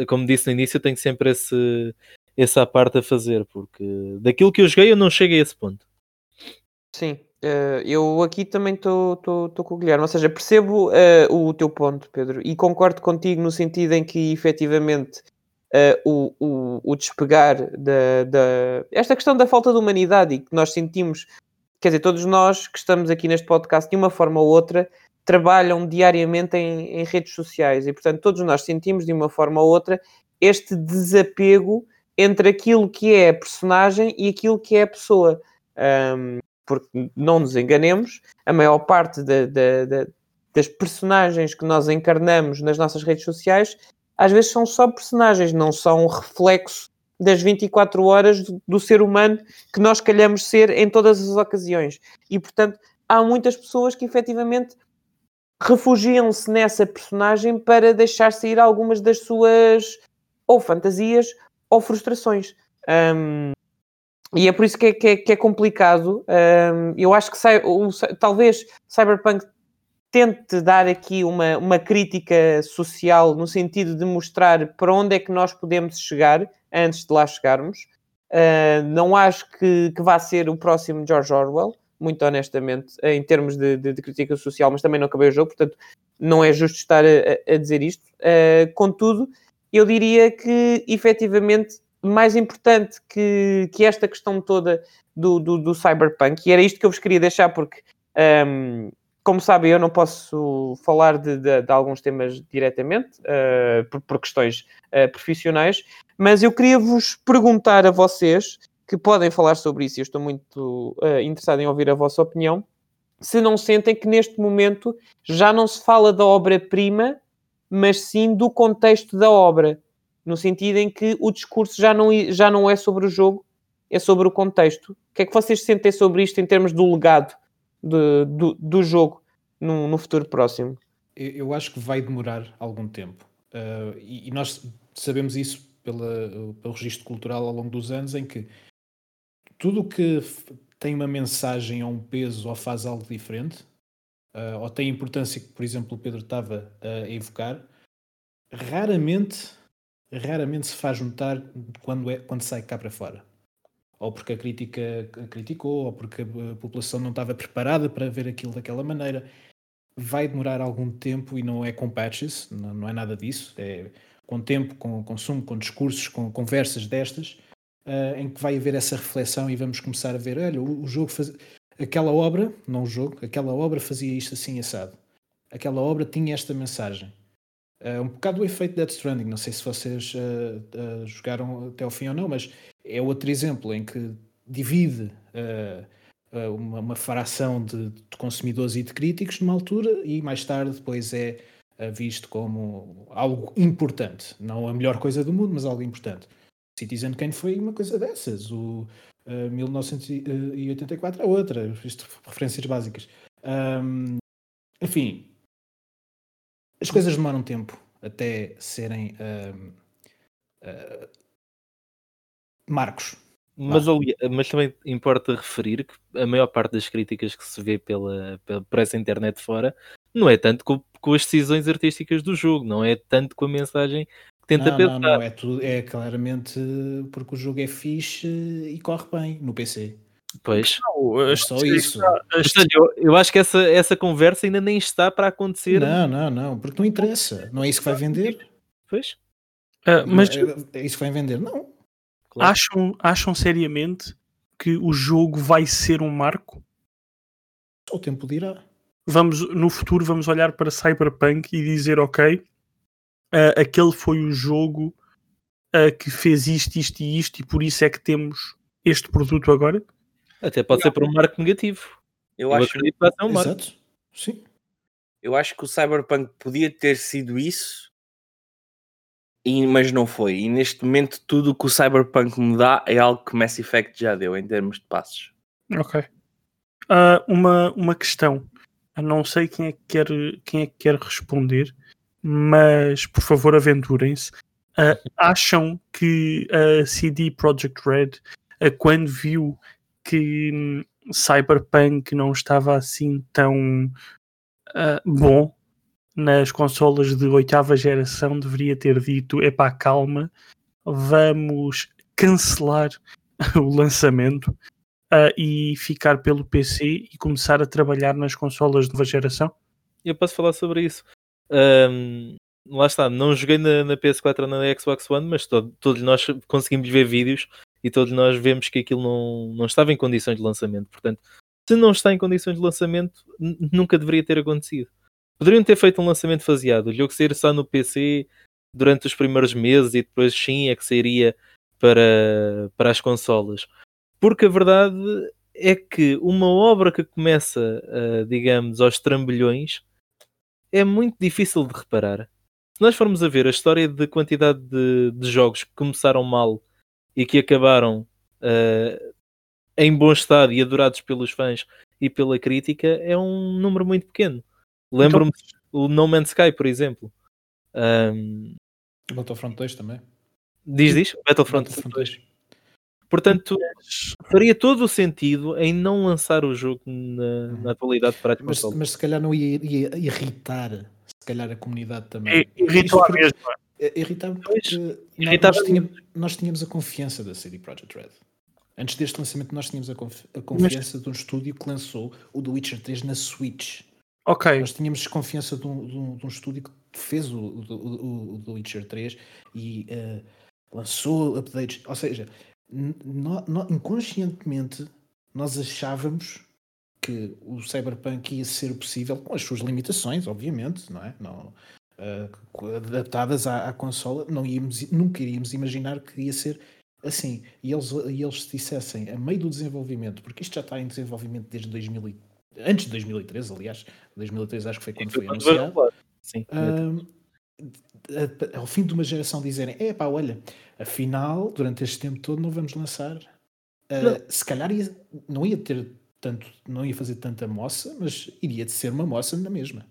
como disse no início, eu tenho sempre esse, essa parte a fazer, porque daquilo que eu joguei eu não chego a esse ponto. Sim, eh, eu aqui também estou com o Guilherme, ou seja, percebo eh, o teu ponto, Pedro, e concordo contigo no sentido em que efetivamente eh, o, o, o despegar da, da. Esta questão da falta de humanidade e que nós sentimos, quer dizer, todos nós que estamos aqui neste podcast, de uma forma ou outra, trabalham diariamente em, em redes sociais e, portanto, todos nós sentimos de uma forma ou outra este desapego entre aquilo que é a personagem e aquilo que é a pessoa. Ahm, porque não nos enganemos, a maior parte da- da- da- das personagens que nós encarnamos nas nossas redes sociais às vezes são só personagens, não são um reflexo das 24 horas do, do ser humano que nós calhamos ser em todas as ocasiões. E, portanto, há muitas pessoas que efetivamente refugiam-se nessa personagem para deixar sair algumas das suas ou fantasias ou frustrações. Ahm, e é por isso que é, que é- que é complicado. Ahm, eu acho que sai- o- talvez Cyberpunk tente dar aqui uma, uma crítica social no sentido de mostrar para onde é que nós podemos chegar antes de lá chegarmos. Ah, não acho que, que vá ser o próximo George Orwell, muito honestamente, em termos de, de- de crítica social, mas também não acabei o jogo, portanto não é justo estar a, a- dizer isto. Ah, contudo, eu diria que efetivamente mais importante que, que esta questão toda do, do, do cyberpunk, e era isto que eu vos queria deixar, porque ahm, como sabem, eu não posso falar de, de- de alguns temas diretamente, ah, por, por questões ah, profissionais, mas eu queria vos perguntar a vocês, que podem falar sobre isso, e eu estou muito ah, interessado em ouvir a vossa opinião, se não sentem que neste momento já não se fala da obra-prima, mas sim do contexto da obra, no sentido em que o discurso já não, já não é sobre o jogo, é sobre o contexto. O que é que vocês sentem sobre isto em termos do legado de- do, do jogo no, no futuro próximo? Eu, acho que vai demorar algum tempo. Ah, e, e nós sabemos isso pela, pelo registro cultural ao longo dos anos, em que tudo o que tem uma mensagem ou um peso ou faz algo diferente, ah, ou tem importância que, por exemplo, o Pedro estava a evocar, raramente, raramente se faz notar quando, é, quando sai cá para fora. Ou porque a crítica criticou, ou porque a população não estava preparada para ver aquilo daquela maneira vai demorar algum tempo e não é com patches, não, não é nada disso, é com tempo, com consumo, com discursos, com conversas destas, ah, em que vai haver essa reflexão e vamos começar a ver, olha, o, o jogo faz... aquela obra, não o jogo, aquela obra fazia isto assim assado. Aquela obra tinha esta mensagem. Ah, um bocado o efeito Death Stranding, não sei se vocês ah, jogaram até ao fim ou não, mas é outro exemplo em que divide ah, uma, uma fração de, de consumidores e de críticos numa altura e mais tarde depois é ah, visto como algo importante. Não a melhor coisa do mundo, mas algo importante. Citizen Kane foi uma coisa dessas. O ah, 1984 é outra. Isto, referências básicas. Ahm, enfim, as coisas demoram tempo até serem ah, marcos. Mas, ali- mas também importa referir que a maior parte das críticas que se vê pela, pela, por essa internet fora não é tanto com, com as decisões artísticas do jogo, não é tanto com a mensagem que tenta não, pensar. não, não, é, tudo, é claramente porque o jogo é fixe e corre bem no PC. Pois. É só isso. Portanto, eu, eu acho que essa, essa conversa ainda nem está para acontecer. Não, não, não, porque não interessa. Não é isso que vai vender. Pois, Ah, mas é, é isso que vai vender. Não. Claro. acham, acham seriamente que o jogo vai ser um marco? O tempo dirá. Vamos, no futuro vamos olhar para Cyberpunk e dizer, ok, ah, aquele foi o jogo ah, que fez isto, isto e isto, e por isso é que temos este produto agora? Até pode ser por um marco negativo. Eu, Eu, acho, que vai ser um marco. Exato. Sim. eu acho que o Cyberpunk podia ter sido isso e, mas não foi. E neste momento tudo o que o Cyberpunk me dá é algo que Mass Effect já deu em termos de passos. Ok. Ah, uma, uma questão. Eu não sei quem é, que quer, quem é que quer responder, mas por favor aventurem-se. Ah, acham que a CD Projekt Red, ah, quando viu que hum, Cyberpunk não estava assim tão bom nas consolas de oitava geração, deveria ter dito: epá, calma, vamos cancelar (laughs) o lançamento ah, e ficar pelo PC e começar a trabalhar nas consolas de nova geração? Eu posso falar sobre isso. Ahm, lá está, não joguei na, na PS4 ou na Xbox One, mas to- todos nós conseguimos ver vídeos e todos nós vemos que aquilo não, não estava em condições de lançamento. Portanto, se não está em condições de lançamento, nunca deveria ter acontecido. Poderiam ter feito um lançamento faseado, o jogo sair só no PC durante os primeiros meses e depois sim é que sairia para, para as consolas. Porque a verdade é que uma obra que começa, ah, digamos, aos trambolhões é muito difícil de reparar. Se nós formos a ver a história de quantidade de, de jogos que começaram mal e que acabaram ah, em bom estado e adorados pelos fãs e pela crítica, é um número muito pequeno. Lembro-me o No Man's Sky, por exemplo. Ahm, Battlefront 2 também. diz, diz? Battlefront 2. Portanto, faria todo o sentido em não lançar o jogo na, na atualidade para as Mas, mas se calhar não ia, ia irritar se calhar a comunidade também. Irritou porque- mesma. É, Irritava porque nós- tínhamos, nós tínhamos a confiança da CD Projekt Red. Antes deste lançamento, nós tínhamos a, confi- a confiança de um estúdio que lançou o The Witcher 3 na Switch. Ok, Nós tínhamos confiança de um, de um- de um estúdio que fez o, o, o- The Witcher 3 e eh, lançou updates. Ou seja, n- nó- nó- inconscientemente nós achávamos que o Cyberpunk ia ser possível, com as suas limitações, obviamente, não é? Não, co- adaptadas à, à consola, não íamos, nunca iríamos imaginar que ia ser assim. E eles, e eles se dissessem, a meio do desenvolvimento, porque isto já está em desenvolvimento desde 2000 e- antes de 2013, aliás, 2013 acho que foi quando foi anunciado. Sim, a- ao fim de uma geração dizerem, é pá, olha, afinal, durante este tempo todo não vamos lançar. Não. se calhar ia- não ia ter tanto, não ia fazer tanta moça, mas iria de ser uma moça na mesma.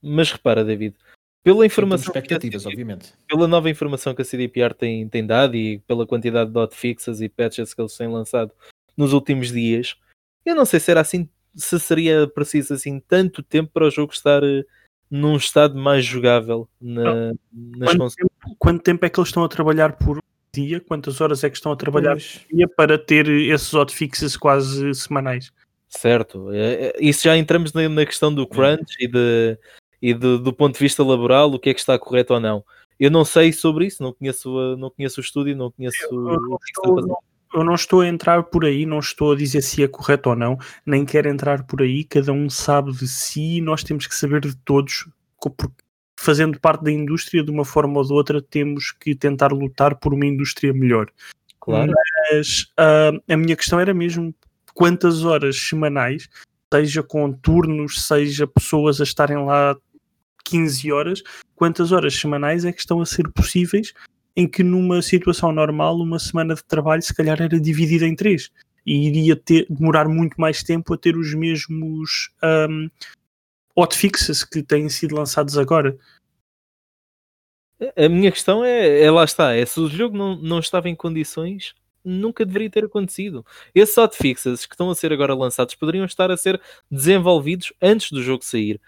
Mas repara, David, pela informação expectativas, CD obviamente. pela nova informação que a CDPR tem, tem dado e pela quantidade de hotfixes e patches que eles têm lançado nos últimos dias, eu não sei se era assim, se seria preciso assim tanto tempo para o jogo estar eh, num estado mais jogável na, nas quanto tempo, quanto tempo é que eles estão a trabalhar por dia? Quantas horas é que estão a trabalhar Pois, por dia para ter esses hotfixes quase semanais? Certo, é- é- isso já entramos na, questão do crunch e, de, e de- do ponto de vista laboral, o que é que está correto ou não. Eu não sei sobre isso, não conheço, não conheço o estúdio, não conheço Eu o não, eu não estou a entrar por aí, não estou a dizer se é correto ou não, nem quero entrar por aí. Cada um sabe de si e nós temos que saber de todos, porque fazendo parte da indústria, de uma forma ou de outra, temos que tentar lutar por uma indústria melhor. Claro. Mas ah, a minha questão era mesmo quantas horas semanais, seja com turnos, seja pessoas a estarem lá 15 horas, quantas horas semanais é que estão a ser possíveis em que numa situação normal uma semana de trabalho se calhar era dividida em três e iria ter, demorar muito mais tempo a ter os mesmos um, hotfixes que têm sido lançados agora. A minha questão é, é lá está, é se o jogo não, não estava em condições, nunca deveria ter acontecido. Esses hotfixes que estão a ser agora lançados poderiam estar a ser desenvolvidos antes do jogo sair.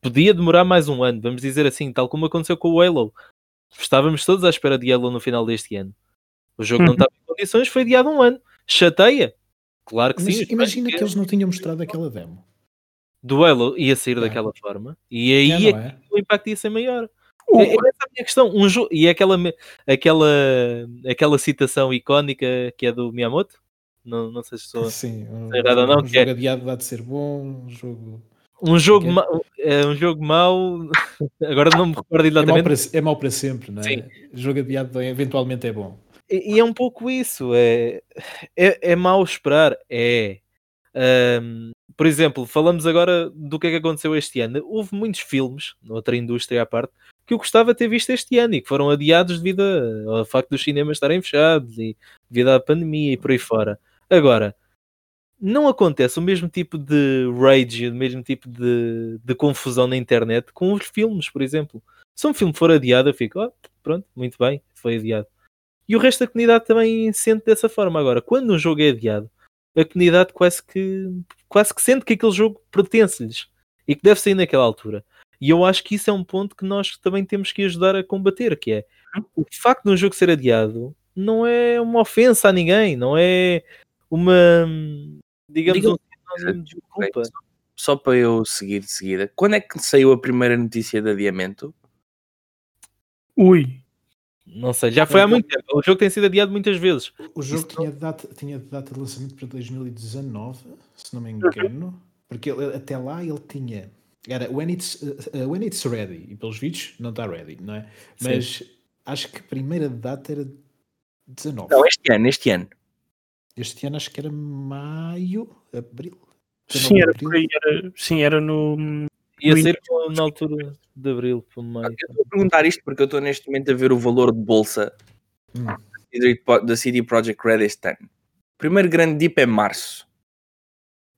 Podia demorar mais um ano, vamos dizer assim, tal como aconteceu com o Halo. Estávamos todos à espera de Halo no final deste ano. O jogo não Uhum. estava em condições, foi adiado um ano. Chateia? Claro que mas sim. imagina que eles não tinham mostrado aquela demo. Do Halo ia sair É. daquela forma e aí É, é é? o impacto ia ser maior. O- É, é essa a minha questão. Um jogo, e é aquela, aquela, aquela citação icónica que é do Miyamoto. Não, não sei se sou. Sim, um, Sei errado ou não, um que é- jogo adiado há de ser bom, um jogo... Um jogo, Ok. ma- é um jogo mau. (laughs) Agora não me recordo É mau, exatamente. para, é mau para sempre, não é? Sim. Jogo adiado eventualmente é bom. E, e é um pouco isso. É, é, é mau esperar. É. Ahm, por exemplo, falamos agora do que é que aconteceu este ano. Houve muitos filmes, noutra indústria à parte, que eu gostava de ter visto este ano e que foram adiados devido ao facto dos cinemas estarem fechados e devido à pandemia e por aí fora. Agora, não acontece o mesmo tipo de rage, o mesmo tipo de, de confusão na internet com os filmes, por exemplo. Se um filme for adiado, eu fico, "Oh, pronto, muito bem, foi adiado. E o resto da comunidade também sente dessa forma. Agora, quando um jogo é adiado, a comunidade quase que, quase que sente que aquele jogo pertence-lhes e que deve sair naquela altura. E eu acho que isso é um ponto que nós também temos que ajudar a combater, que é o facto de um jogo ser adiado não é uma ofensa a ninguém, não é uma, digamos, Diga- um sinónimo de culpa. Só para eu seguir de seguida. Quando é que saiu a primeira notícia de adiamento? Ui, Não sei, já foi há muito tempo. O jogo tem sido adiado muitas vezes. O jogo tinha data, tinha data de lançamento para 2019, se não me engano, porque ele- até lá ele tinha. Era when it's, uh, when it's ready, e pelos vídeos não está ready, não é? Mas acho que a primeira data era 19. Não, este ano, este ano. Este ano acho que era maio, abril. sim, 19 era abril. aí, era, sim, era no. Ia No ser na altura de abril, meio. Eu estou a perguntar isto porque eu estou neste momento a ver o valor de bolsa Hum. da CD Projekt Red este ano. O primeiro grande dip é março.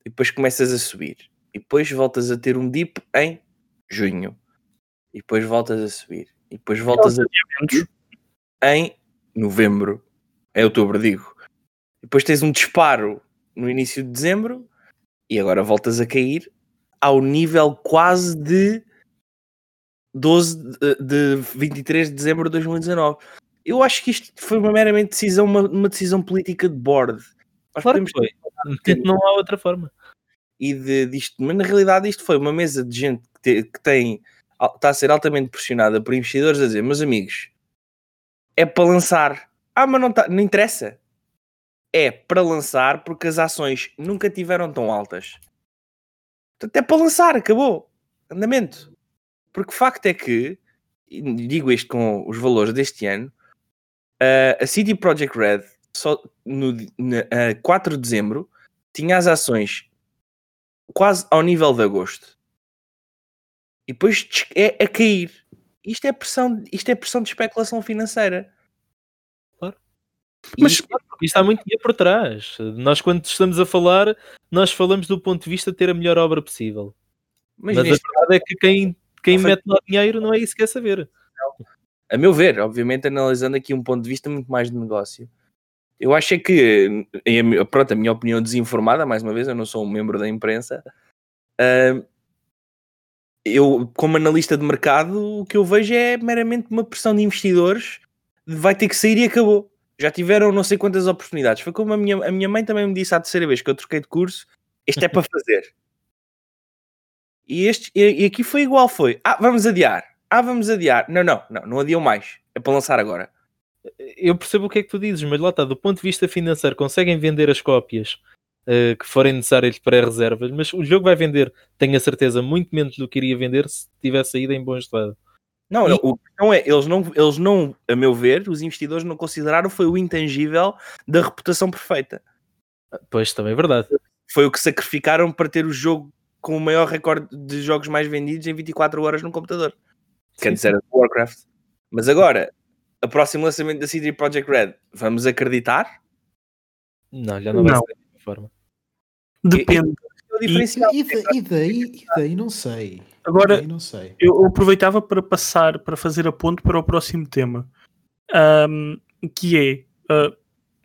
E depois começas a subir. E depois voltas a ter um dip em junho. E depois voltas a subir. E depois voltas a adiamentos. em novembro. É outubro, digo. Depois tens um disparo no início de dezembro e agora voltas a cair ao nível quase de 12 de, de 23 de dezembro de 2019. Eu acho que isto foi uma meramente decisão, uma, uma decisão política de board. Nós Claro que foi. Não há outra forma. e de, disto, mas na realidade isto foi uma mesa de gente que, te- que tem está a ser altamente pressionada por investidores a dizer, meus amigos, é para lançar. Ah, mas não, tá, não interessa. É para lançar porque as ações nunca tiveram tão altas. Portanto, é para lançar, acabou. Andamento. Porque o facto é que, digo isto com os valores deste ano, ah, a CD Projekt Red, só no na, a 4 de dezembro, tinha as ações quase ao nível de agosto. E depois é a cair. Isto é pressão, isto é pressão de especulação financeira. Claro. E Mas- isto- há muito dinheiro por trás. Nós, quando estamos a falar, nós falamos do ponto de vista de ter a melhor obra possível. mas Mas, a verdade é que quem, quem mete lá dinheiro não é isso que quer saber. a meu ver, obviamente analisando aqui um ponto de vista muito mais de negócio, eu acho é que, pronto, a minha opinião desinformada, mais uma vez, eu não sou um membro da imprensa, ah, eu, como analista de mercado, o que eu vejo é meramente uma pressão de investidores, vai ter que sair e acabou. Já tiveram não sei quantas oportunidades. Foi como a minha, a minha mãe também me disse à terceira vez que eu troquei de curso, este é para fazer. (laughs) E, este, e, aqui foi igual, foi, ah, vamos adiar. Ah, vamos adiar. Não, não, não, não adiam mais. É para lançar agora. Eu percebo o que é que tu dizes, mas lá está, do ponto de vista financeiro, conseguem vender as cópias eh, que forem necessárias para reservas, mas o jogo vai vender, tenho a certeza, muito menos do que iria vender se tivesse saído em bom estado. Não, E- não, o questão é, eles não, eles não, a meu ver, os investidores não consideraram foi o intangível da reputação perfeita. Pois, também é verdade. Foi o que sacrificaram para ter o jogo com o maior recorde de jogos mais vendidos em 24 horas no computador. Quer Sim, dizer, era do Warcraft. Mas agora, a próximo lançamento da CD Projekt Red, vamos acreditar? Não, já não vai Não. ser da mesma forma. Depende. Diferencial. e e daí, e daí não sei. Agora, Daí não sei. eu aproveitava para passar, para fazer a ponto para o próximo tema, Ahm, que é, ah,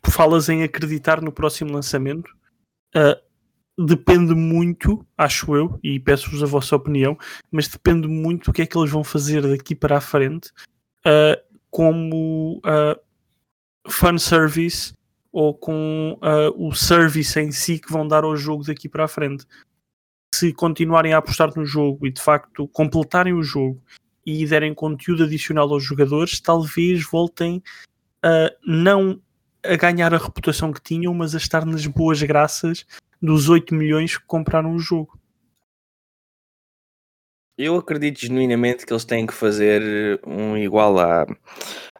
falas em acreditar no próximo lançamento, Ah, depende muito, acho eu, e peço-vos a vossa opinião, mas depende muito do que é que eles vão fazer daqui para a frente, ah, como ah, fanservice ou com ah, o service em si que vão dar ao jogo daqui para a frente se continuarem a apostar no jogo e de facto completarem o jogo e derem conteúdo adicional aos jogadores, talvez voltem a não a ganhar a reputação que tinham, mas a estar nas boas graças dos 8 milhões que compraram o jogo. Eu acredito genuinamente que eles têm que fazer um igual a.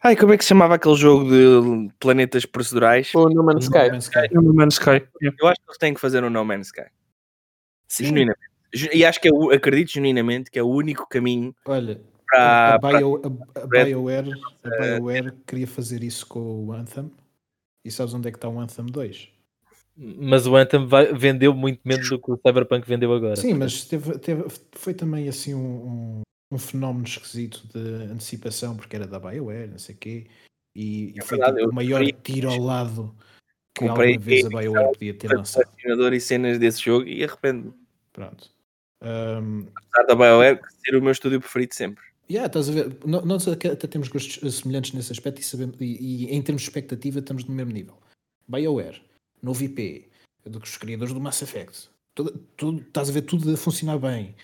Ai, como é que se chamava aquele jogo de planetas procedurais? O No Man's Sky. No Man's Sky. No Man's Sky. Eu acho que eles têm que fazer um No Man's Sky. Sim. Genuinamente. Ge- E acho que é o- acredito genuinamente que é o único caminho Olha, para- a, Bio, a, a BioWare, a BioWare queria fazer isso com o Anthem. E sabes onde é que está o Anthem 2? Mas o Anthem vai- vendeu muito menos do que o Cyberpunk vendeu agora. Sim, mas teve, teve- foi também assim um, um, um fenómeno esquisito de antecipação, porque era da BioWare, não sei o quê. E, e É foi verdade, tipo, o maior comprei- tiro ao lado que Comprei alguma vez a e- BioWare podia ter lançado. e cenas desse jogo e arrependo-me. Pronto. Um, Apesar da BioWare ser o meu estúdio preferido sempre. Yeah, estás a ver? Nós até até temos gostos semelhantes nesse aspecto e, sabemos, e, e em termos de expectativa estamos no mesmo nível. BioWare, novo IP, dos criadores do Mass Effect, tudo, tudo- estás a ver tudo a funcionar bem.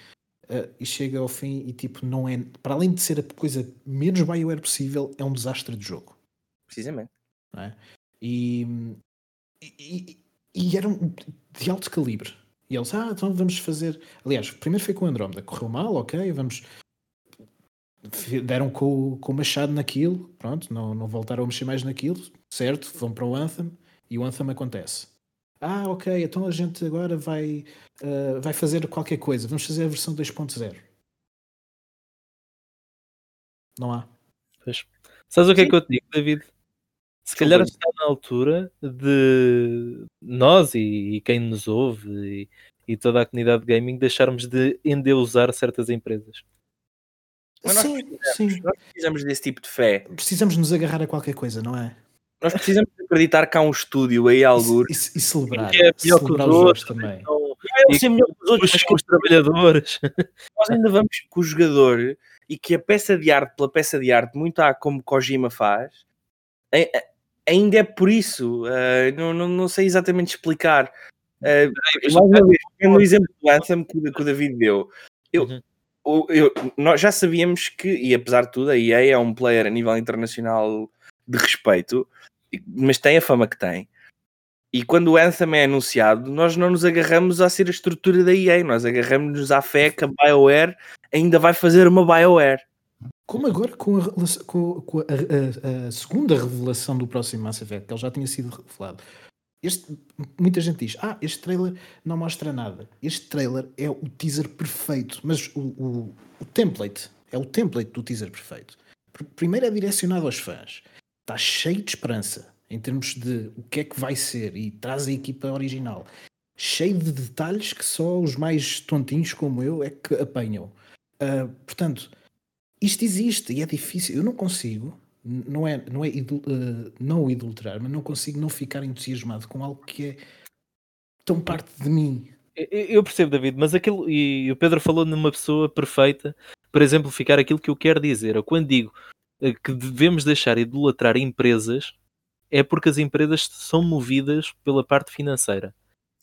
Uh, e chega ao fim e tipo, não é. Para além de ser a coisa menos BioWare possível, é um desastre de jogo. Precisamente. é? E, e, e- era um- de alto calibre. E eles, ah, então vamos fazer. Aliás, primeiro foi com o Andrómeda, correu mal, ok, vamos. Deram com, o- com o Machado naquilo, pronto, não, não voltaram a mexer mais naquilo, certo, vão para o Anthem e o Anthem acontece. Ah, ok, então a gente agora vai, ah, vai fazer qualquer coisa, vamos fazer a versão 2.0. Não há. Pois. Sabes o que é Sim. que eu te digo, David? Se calhar está na altura de nós e, e quem nos ouve e, e toda a comunidade de gaming deixarmos de endeusar certas empresas. Mas nós Sim, sim. Nós precisamos desse tipo de fé. Precisamos nos agarrar a qualquer coisa, não é? Nós precisamos acreditar que há um estúdio aí, E, algo. e, e celebrar. Que é pior que os outros, também. Então, Não ser melhor que os outros, os, mas os trabalhadores. (laughs) nós ainda vamos com o jogador e que a peça de arte pela peça de arte, muito há como Kojima faz, ainda é por isso. ah, não, não, não sei exatamente explicar. Ah, mais uma vez, pegando o exemplo do Anthem que, o- que o David deu, eu, Uhum. eu- nós já sabíamos que, e apesar de tudo, a EA é um player a nível internacional de respeito, mas tem a fama que tem. E quando o Anthem é anunciado, nós não nos agarramos a ser a estrutura da EA, nós agarramos-nos à fé que a BioWare ainda vai fazer uma BioWare. Como agora com, a, com- com a- a- a segunda revelação do próximo Mass Effect, que ele já tinha sido revelado. Este, muita gente diz: Ah, este trailer não mostra nada. Este trailer é o teaser perfeito, mas o, o, o template é o template do teaser perfeito. Pr- Primeiro é direcionado aos fãs, está cheio de esperança em termos de o que é que vai ser e traz a equipa original, cheio de detalhes que só os mais tontinhos como eu é que apanham. Ah, portanto, isto existe e é difícil. Eu não consigo, não é, não é idol- eh, não o idolatar, mas não consigo não ficar entusiasmado com algo que é tão parte de mim. Eu- percebo, David, mas aquilo, e o Pedro falou numa pessoa perfeita para exemplificar aquilo que eu quero dizer. Eu, quando digo que devemos deixar idolatrar empresas, é porque as empresas são movidas pela parte financeira.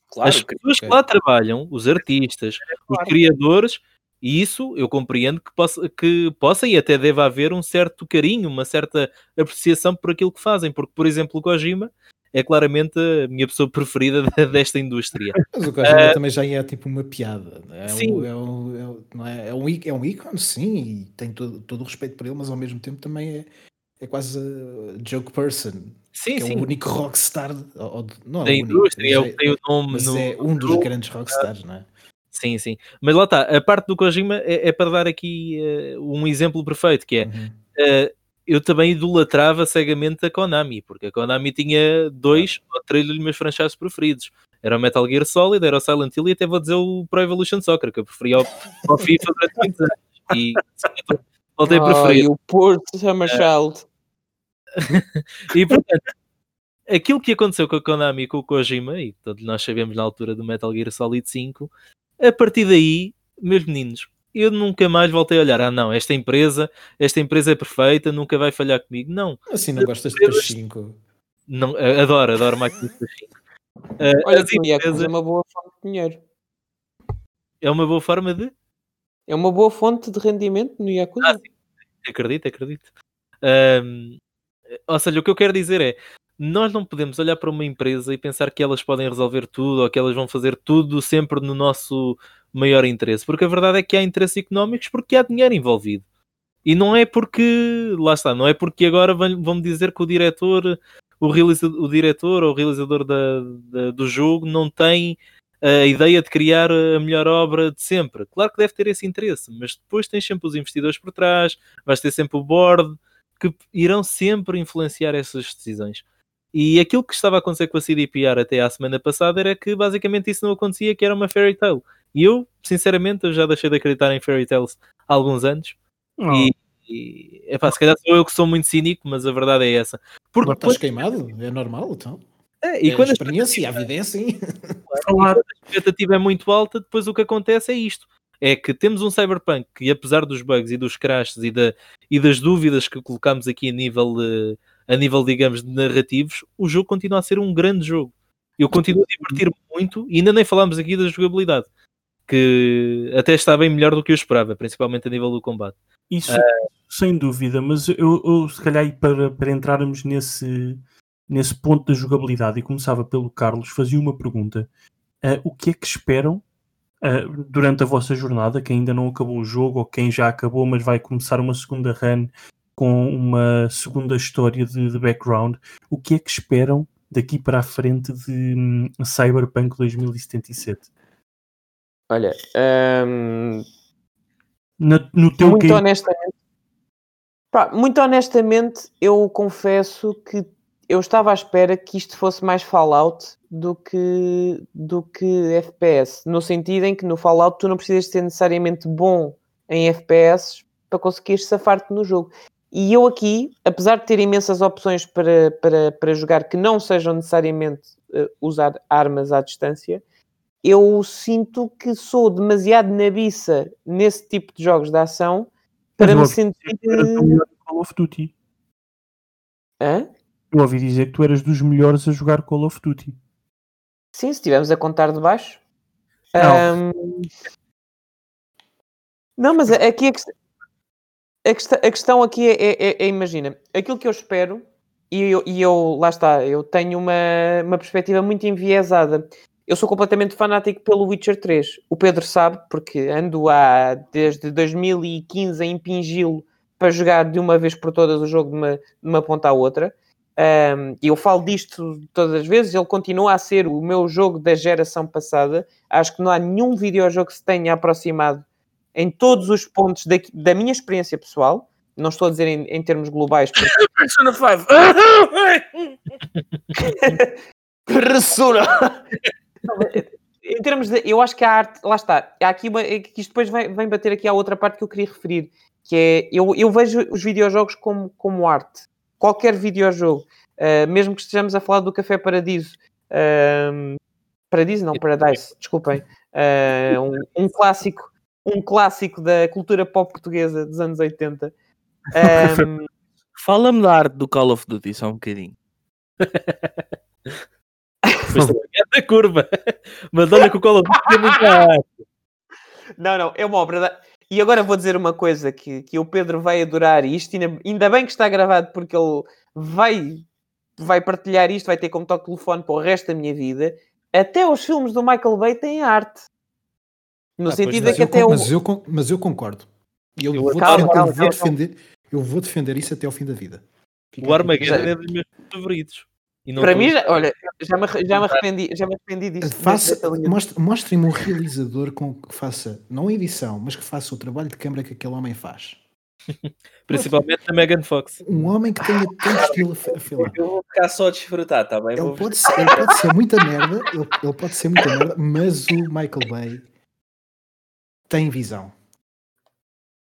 Claro, as pessoas que lá trabalham, os artistas, os claro. criadores, e isso eu compreendo que possa, que possa e até deve haver um certo carinho, uma certa apreciação por aquilo que fazem, porque, por exemplo, o Kojima é claramente a minha pessoa preferida (laughs) desta indústria. Mas o Kojima também já é tipo uma piada. É Sim. Um, é, um, é, é, é, um, é um ícone, sim, e tem todo, todo o respeito por ele, mas ao mesmo tempo também é, é quase joke person. Sim, que é sim. o único rockstar, ou, não é da o único, indústria, é o mas que tem o nome mas no, é um dos grandes rockstars, não é? Sim, sim. Mas lá está, a parte do Kojima é, é para dar aqui eh, um exemplo perfeito, que é Uhum. eh, eu também idolatrava cegamente a Konami, porque a Konami tinha dois ou três dos meus franchises preferidos. Era o Metal Gear Solid, era o Silent Hill e até vou dizer o Pro Evolution Soccer, que eu preferia ao, ao FIFA durante muitos anos. E sim, voltei a preferir. o Porto Summer Child. (laughs) E portanto, aquilo que aconteceu com a Konami e com o Kojima, e todos nós sabemos na altura do Metal Gear Solid 5, a partir daí, meus meninos, eu nunca mais voltei a olhar. Ah, não, esta empresa, esta empresa é perfeita, nunca vai falhar comigo. Não, Assim não gostas de Pachinko. não adoro, adoro máquinas de Pachinko. Eh, Olha as que o Yakuza empresas- é uma boa fonte de dinheiro. é uma boa forma de. É uma boa fonte de rendimento no Yakuza. Ah, Acredito, acredito. Ahm, ou seja, o que eu quero dizer é nós não podemos olhar para uma empresa e pensar que elas podem resolver tudo ou que elas vão fazer tudo sempre no nosso maior interesse, porque a verdade é que há interesses económicos porque há dinheiro envolvido. E não é porque, lá está, não é porque agora vão- dizer que o diretor, o, realiza, o diretor ou o realizador da, da- do jogo não tem a ideia de criar a melhor obra de sempre. Claro que deve ter esse interesse, mas depois tens sempre os investidores por trás, vais ter sempre o board, que irão sempre influenciar essas decisões. E aquilo que estava a acontecer com a CDPR até à semana passada era que basicamente isso não acontecia, que era uma fairy tale. E eu, sinceramente, eu já deixei de acreditar em fairy tales há alguns anos. Oh, E, e epá, se calhar sou eu que sou muito cínico, mas a verdade é essa. Porque Agora estás depois, queimado, é normal, então. é, e é quando a experiência, a vida é assim. falar, a expectativa é muito alta, depois o que acontece é isto. É que temos um Cyberpunk que, apesar dos bugs e dos crashes e, da, e das dúvidas que colocamos aqui a nível, eh, a nível, digamos, de narrativos, o jogo continua a ser um grande jogo. Eu continuo a divertir-me muito e ainda nem falámos aqui da jogabilidade, que até está bem melhor do que eu esperava, principalmente a nível do combate. isso sem dúvida, mas eu, eu se calhar para, para entrarmos nesse, nesse ponto da jogabilidade e começava pelo Carlos, fazia uma pergunta. Ah, o que é que esperam ah, durante a vossa jornada, quem ainda não acabou o jogo ou quem já acabou, mas vai começar uma segunda run com uma segunda história de, de background, o que é que esperam daqui para a frente de hum, Cyberpunk 2077? Olha, hum, Na- no teu muito game- honestamente, pá, muito honestamente, eu confesso que eu estava à espera que isto fosse mais Fallout do que, do que FPS, no sentido em que no Fallout tu não precisas ser necessariamente bom em FPS para conseguir safar-te no jogo. E eu aqui, apesar de ter imensas opções para, para, para jogar que não sejam necessariamente eh, usar armas à distância, eu sinto que sou demasiado nabiça nesse tipo de jogos de ação para me sentir. Call of Duty. Hã? Eu ouvi dizer que tu eras dos melhores a jogar Call of Duty. Sim, se estivermos a contar de baixo. Não. Ahm, Não, mas aqui a, quest- a, quest- a questão aqui é, é- é- é, imagina, aquilo que eu espero, e eu, e eu- lá está, eu tenho uma, uma perspectiva muito enviesada. Eu sou completamente fanático pelo Witcher 3. O Pedro sabe, porque ando há desde 2015 a impingi-lo para jogar de uma vez por todas o jogo de uma, de uma ponta à outra. Um, eu falo disto todas as vezes, ele continua a ser o meu jogo da geração passada. Acho que não há nenhum videojogo que se tenha aproximado em todos os pontos da, da minha experiência pessoal. Não estou a dizer em, em termos globais, porque (laughs) Persona 5. (laughs) Persona! em termos de. Eu acho que a arte. Lá está. Há aqui uma, é que isto depois vem, vem bater aqui à outra parte que eu queria referir. Que é. Eu, eu vejo os videojogos como, como arte. Qualquer videojogo. ah, mesmo que estejamos a falar do Café Paradiso. ahm, Paradiso? Não, Paradise. Desculpem. ah, um, um clássico. Um clássico da cultura pop portuguesa dos anos 80. (laughs) Ahm, Fala-me da arte do Call of Duty só um bocadinho. (laughs) É da curva. (laughs) Mas olha que o Call of Duty tem muita arte. Não, não, é uma obra. Da... E agora vou dizer uma coisa que, que o Pedro vai adorar e isto ainda, ainda bem que está gravado porque ele vai, vai partilhar isto, vai ter como toque de telefone para o resto da minha vida. Até os filmes do Michael Bay têm arte. No Ah, sentido é mas que eu até con- o... mas, eu, mas eu concordo. E Eu, Eu- vou, calma, defender, eu, calma, vou calma, defender, eu vou defender isso até ao fim da vida. Fica O. Armageddon é dos meus favoritos. E não Para mim, já, olha, já me, já me arrependi, já me arrependi. Faça, mostre- Mostrem-me um realizador com, que faça, não edição, mas que faça o trabalho de câmara que aquele homem faz. (laughs) Principalmente a Megan Fox. Um homem que tenha tanto (laughs) estilo a fi- a filmar. Eu vou ficar só a desfrutar, tá bem? Ele Vou- pode, ser, ele pode ser muita merda, ele, ele pode ser muita merda, mas o Michael Bay tem visão.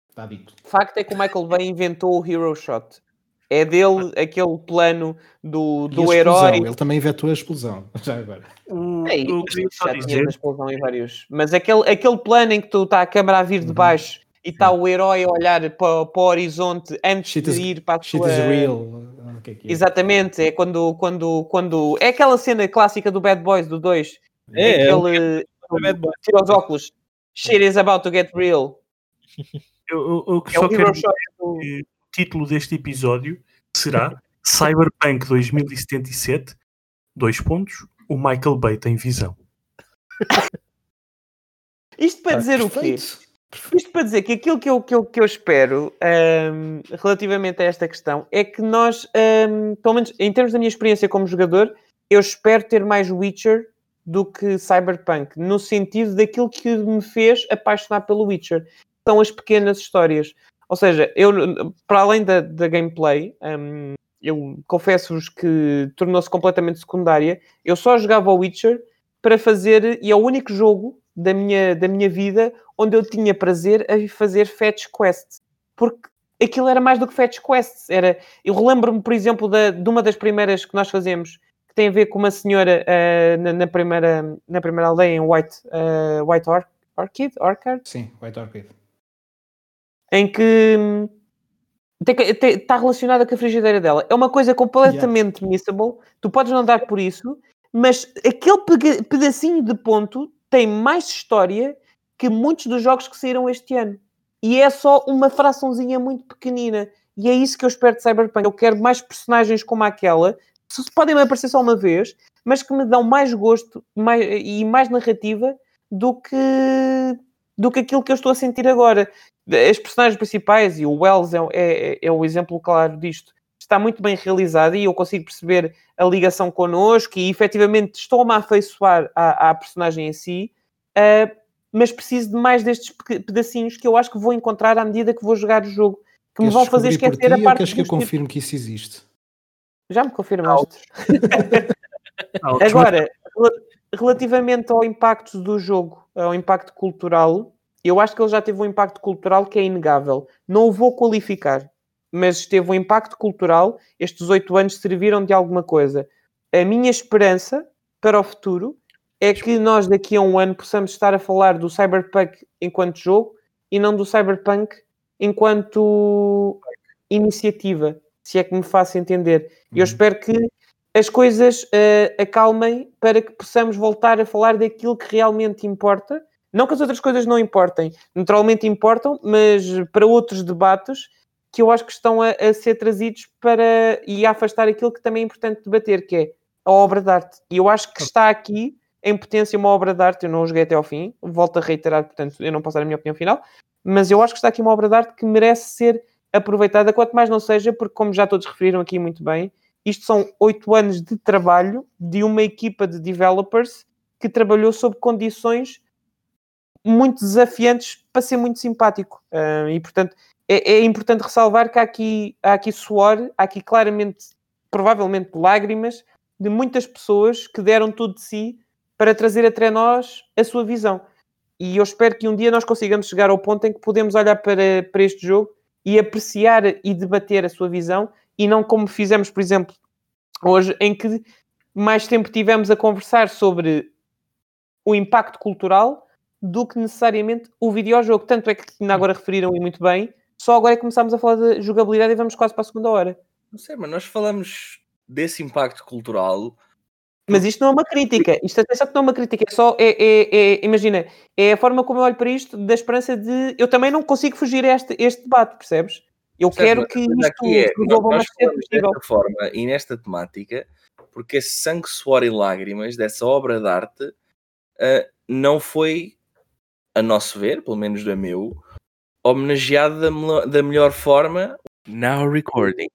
Está dito. O facto é que o Michael Bay inventou o Hero Shot. É dele aquele plano do, E a do explosão, herói. Ele também vetou a explosão. (laughs) Já agora. O, É, eu queria só já tinha da explosão em vários. Mas aquele, aquele plano em que tu está a câmera a vir de Uhum. baixo e está o herói a olhar para, para o horizonte antes Shit de is- ir para a Shit sua... is real. O que é que é? Exatamente, é quando, quando, quando... É aquela cena clássica do Bad Boys, do 2. É, é o ele Bad Boy. tira os óculos. Shit is about to get real. eu, eu- eu É só o quero dizer que o título deste episódio será Cyberpunk 2077, dois pontos, o Michael Bay tem visão. Isto para dizer o quê? Perfeito. Isto para dizer que aquilo que eu, que eu, que eu espero ahm, relativamente a esta questão é que nós, ahm, pelo menos em termos da minha experiência como jogador, eu espero ter mais Witcher do que Cyberpunk, no sentido daquilo que me fez apaixonar pelo Witcher. São as pequenas histórias. Ou seja, eu, para além da, da gameplay, um, eu confesso-vos que tornou-se completamente secundária. Eu só jogava o Witcher para fazer, e é o único jogo da minha, da minha vida onde eu tinha prazer a fazer fetch quests. Porque aquilo era mais do que fetch quests. Era, eu relembro-me, por exemplo, da, de uma das primeiras que nós fazemos, que tem a ver com uma senhora uh, na, na, primeira, na primeira aldeia em White, uh, White Or Orchid? Orchard? Sim, White Orchid. Em que está relacionada com a frigideira dela. É uma coisa completamente yeah. missable. Tu podes não dar por isso, mas aquele pedacinho de ponto tem mais história que muitos dos jogos que saíram este ano. E é só uma fraçãozinha muito pequenina. E é isso que eu espero de Cyberpunk. Eu quero mais personagens como aquela, que podem aparecer só uma vez, mas que me dão mais gosto mais, e mais narrativa do que, do que aquilo que eu estou a sentir agora. As personagens principais, e o Wells é, é, é o exemplo claro disto, está muito bem realizado e eu consigo perceber a ligação connosco e efetivamente estou-me a afeiçoar à, à personagem em si. Uh, mas preciso de mais destes pedacinhos que eu acho que vou encontrar à medida que vou jogar o jogo, que queres me vão fazer esquecer a parte. Queres que eu confirme que isso existe? Já me confirmaste. Agora, relativamente ao impacto do jogo, ao impacto cultural, eu acho que ele já teve um impacto cultural que é inegável. Não o vou qualificar, mas teve um impacto cultural. Estes oito anos serviram de alguma coisa. A minha esperança para o futuro é que nós daqui a um ano possamos estar a falar do Cyberpunk enquanto jogo e não do Cyberpunk enquanto iniciativa, se é que me faço entender. Uhum. Eu espero que as coisas uh, acalmem para que possamos voltar a falar daquilo que realmente importa. Não que as outras coisas não importem, naturalmente importam, mas para outros debates que eu acho que estão a, a ser trazidos para e a afastar aquilo que também é importante debater, que é a obra de arte. E eu acho que está aqui em potência uma obra de arte, eu não o joguei até ao fim, volto a reiterar, portanto, eu não posso dar a minha opinião final, mas eu acho que está aqui uma obra de arte que merece ser aproveitada, quanto mais não seja, porque como já todos referiram aqui muito bem, isto são oito anos de trabalho de uma equipa de developers que trabalhou sob condições muito desafiantes para ser muito simpático. Uh, e, portanto, é, é, importante ressalvar que há aqui, há aqui suor, há aqui claramente, provavelmente lágrimas, de muitas pessoas que deram tudo de si para trazer até nós a sua visão. E eu espero que um dia nós consigamos chegar ao ponto em que podemos olhar para, para este jogo e apreciar e debater a sua visão e não como fizemos, por exemplo, hoje, em que mais tempo tivemos a conversar sobre o impacto cultural do que necessariamente o videojogo. Tanto é que ainda agora referiram e muito bem, só agora é que começámos a falar de jogabilidade e vamos quase para a segunda hora. Não sei, mas nós falamos desse impacto cultural mas isto não é uma crítica, isto atenção que não é uma crítica, é só, é, é, é, imagina, é a forma como eu olho para isto, da esperança de, eu também não consigo fugir a este, este debate, percebes? Eu certo, quero que isto é, resolva o mais cedo possível. Desta forma e nesta temática, porque esse sangue, suor e lágrimas dessa obra de arte uh, não foi, a nosso ver, pelo menos da meu, homenageado da, da melhor forma. Now recording.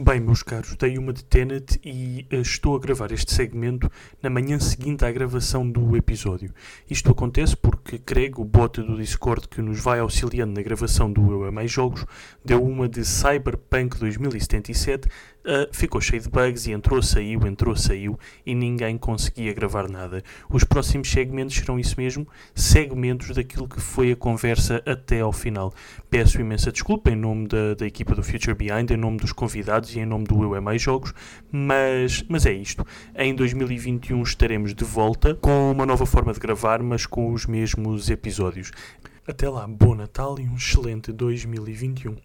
Bem, meus caros, dei uma de Tenet e uh, estou a gravar este segmento na manhã seguinte à gravação do episódio. Isto acontece porque Craig, o bot do Discord que nos vai auxiliando na gravação do Eu Amei Jogos, deu uma de Cyberpunk 2077 Uh, ficou cheio de bugs e entrou, saiu, entrou, saiu e ninguém conseguia gravar nada. Os próximos segmentos serão isso mesmo, segmentos daquilo que foi a conversa até ao final. Peço imensa desculpa em nome da, da equipa do Future Behind, em nome dos convidados e em nome do Eu é Jogos, mas, mas é isto. Em 2021 estaremos de volta com uma nova forma de gravar, mas com os mesmos episódios. Até lá, bom Natal e um excelente 2021.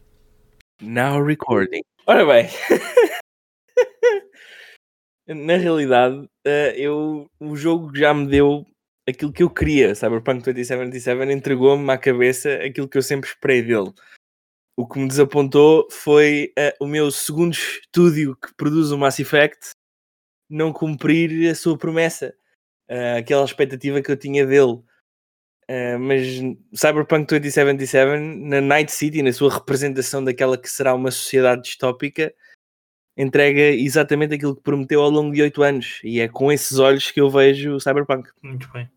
Now recording. Ora bem, (laughs) na realidade, uh, eu, o jogo já me deu aquilo que eu queria. Cyberpunk 2077 entregou-me à cabeça aquilo que eu sempre esperei dele. O que me desapontou foi uh, o meu segundo estúdio que produz o Mass Effect não cumprir a sua promessa, uh, aquela expectativa que eu tinha dele. Uh, mas Cyberpunk 2077, na Night City, na sua representação daquela que será uma sociedade distópica, entrega exatamente aquilo que prometeu ao longo de oito anos. E é com esses olhos que eu vejo o Cyberpunk. Muito bem.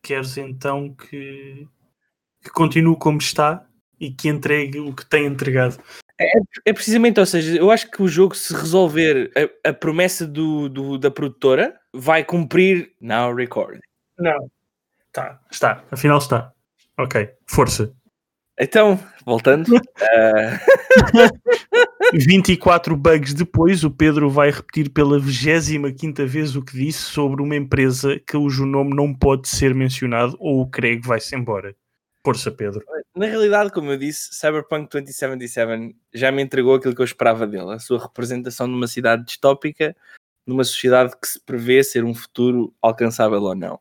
Queres então que, que continue como está e que entregue o que tem entregado? É precisamente, ou seja, eu acho que o jogo, se resolver a, a promessa do, do- da produtora, vai cumprir now record. Não. Tá, está. Afinal está. Ok, força. Então, voltando, (laughs) ah, (laughs) 24 bugs depois, o Pedro vai repetir pela 25 vez o que disse sobre uma empresa cujo nome não pode ser mencionado ou o Craig vai-se embora. Força, Pedro. na realidade, como eu disse, Cyberpunk 2077 já me entregou aquilo que eu esperava dele, a sua representação de uma cidade distópica, numa sociedade que se prevê ser um futuro alcançável ou não.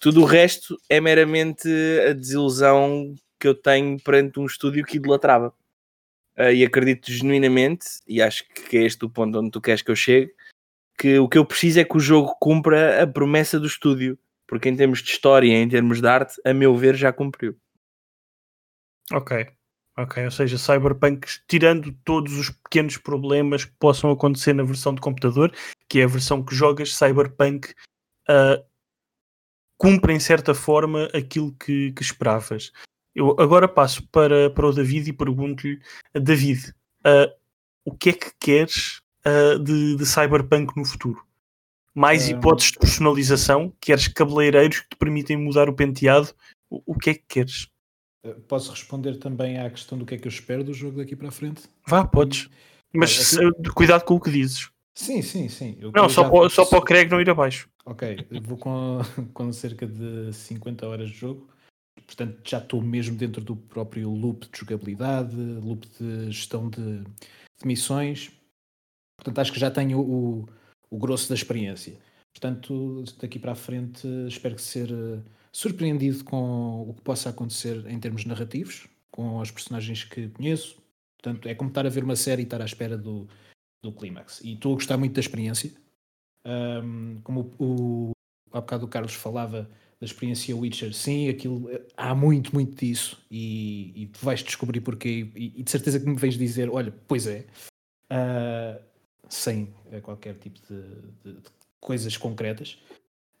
Tudo o resto é meramente a desilusão que eu tenho perante um estúdio que idolatrava. Ah, e acredito genuinamente, e acho que é este o ponto onde tu queres que eu chegue, que o que eu preciso é que o jogo cumpra a promessa do estúdio. Porque em termos de história em termos de arte, a meu ver, já cumpriu. Ok. Ok, ou seja, Cyberpunk, tirando todos os pequenos problemas que possam acontecer na versão de computador, que é a versão que jogas, Cyberpunk ah, cumpre em certa forma aquilo que, que esperavas. Eu agora passo para, para o David e pergunto-lhe, David, ah, o que é que queres ah, de, de Cyberpunk no futuro? Mais Ah. hipóteses de personalização? Queres cabeleireiros que te permitem mudar o penteado? O, o que é que queres? Uh, Posso responder também à questão do que é que eu espero do jogo daqui para a frente? Vá, podes. Mas se- cuidado com o que dizes. Sim, sim, sim. Eu Não, só já- para, só para o Craig não ir abaixo. Ok, vou com, (laughs) com cerca de 50 horas de jogo, portanto já estou mesmo dentro do próprio loop de jogabilidade, loop de gestão de, de missões, portanto acho que já tenho o, o grosso da experiência. Portanto, daqui para a frente espero que ser eh, surpreendido com o que possa acontecer em termos narrativos, com os personagens que conheço. Portanto, é como estar a ver uma série e estar à espera do, do clímax. E estou a gostar muito da experiência. Um, como o, o há bocado o Carlos falava da experiência Witcher, sim, aquilo eh, há muito, muito disso e, e tu vais descobrir porquê e, e de certeza que me vens dizer, olha, pois é, Ah, sem eh, qualquer tipo de, de- de coisas concretas.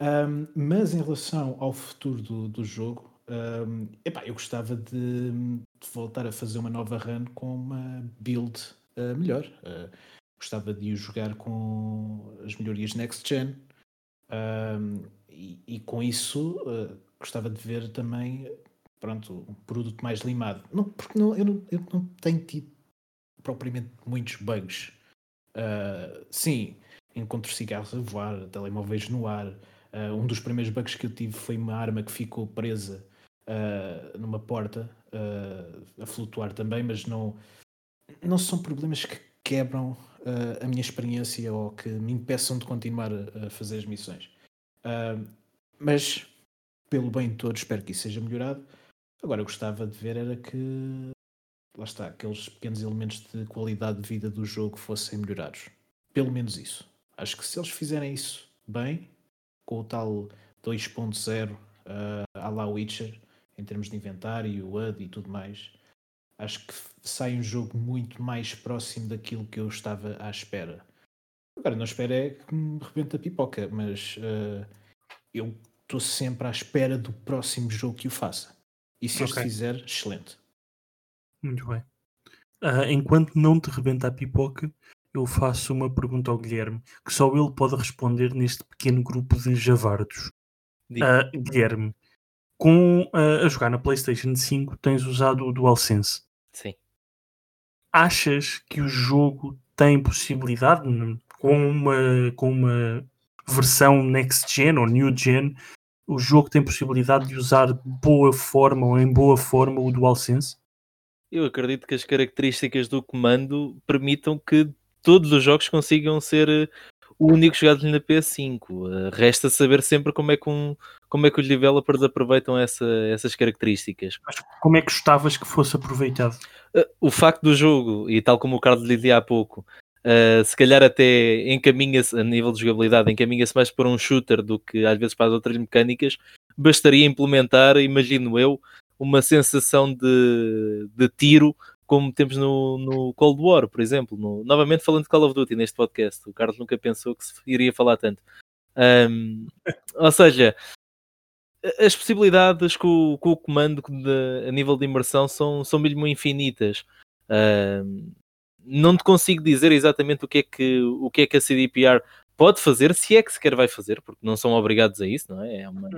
Um, mas em relação ao futuro do, do jogo, um, epá, eu gostava de, de voltar a fazer uma nova run com uma build ah, melhor. Ah, gostava de o jogar com as melhorias next gen um, e, e com isso uh, gostava de ver também pronto, um produto mais limado não, porque não, eu, não, eu não tenho tido propriamente muitos bugs Uh, sim, encontro cigarros a voar telemóveis no ar Uh, um dos primeiros bugs que eu tive foi uma arma que ficou presa uh, numa porta a flutuar também, mas não, não são problemas que quebram a minha experiência ou que me impeçam de continuar a, a fazer as missões. Mas, pelo bem de todos, espero que isso seja melhorado. Agora, eu gostava de ver era que, lá está, aqueles pequenos elementos de qualidade de vida do jogo fossem melhorados. Pelo menos isso. Acho que se eles fizerem isso bem, com o tal 2.0 uh, à la Witcher, em termos de inventário, HUD e tudo mais, acho que sai um jogo muito mais próximo daquilo que eu estava à espera. Agora, não espero é que me rebente a pipoca, mas uh, eu estou sempre à espera do próximo jogo que o faça. E se este Ok. fizer, excelente. Muito bem. Ah, enquanto não te rebenta a pipoca, eu faço uma pergunta ao Guilherme, que só ele pode responder neste pequeno grupo de javardos. Ah, Guilherme, com, ah, a jogar na PlayStation 5, tens usado o DualSense. Sim. Achas que o jogo tem possibilidade, n- com uma, com uma versão next gen ou new gen, o jogo tem possibilidade de usar de boa forma ou em boa forma o DualSense? Eu acredito que as características do comando permitam que todos os jogos consigam ser eh, o único jogado na PS5. Eh, Resta saber sempre como é que, um, como é que os developers aproveitam essa- essas características. Mas como é que gostavas que fosse aproveitado? Uh, o facto do jogo, e tal como o Carlos dizia há pouco, uh, se calhar até encaminha-se, a nível de jogabilidade, encaminha-se mais para um shooter do que às vezes para as outras mecânicas, bastaria implementar, imagino eu, uma sensação de, de tiro como temos no, no Cold War, por exemplo. No, novamente falando de Call of Duty neste podcast, o Carlos nunca pensou que se iria falar tanto. Um, (laughs) ou seja, as possibilidades com, com o comando de, a nível de imersão são, são mesmo infinitas. Um, não te consigo dizer exatamente o que, é que, o que é que a CDPR pode fazer, se é que sequer vai fazer, porque não são obrigados a isso, não é? é uma...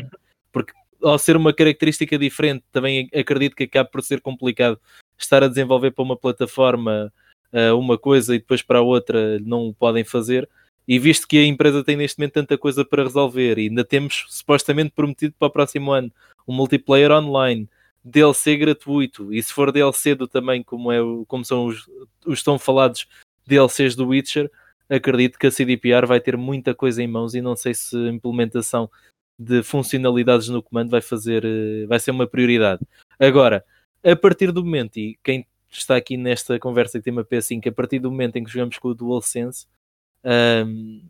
Porque ao ser uma característica diferente, também acredito que acaba por ser complicado estar a desenvolver para uma plataforma uh, uma coisa e depois para a outra não o podem fazer. E visto que a empresa tem neste momento tanta coisa para resolver e ainda temos supostamente prometido para o próximo ano um multiplayer online, DLC gratuito, e se for DLC do também como, é, como são os, os tão falados DLCs do Witcher, acredito que a CDPR vai ter muita coisa em mãos e não sei se a implementação de funcionalidades no comando vai fazer, eh, vai ser uma prioridade. Agora, a partir do momento, e quem está aqui nesta conversa que tem uma PS5, a partir do momento em que jogamos com o DualSense, um,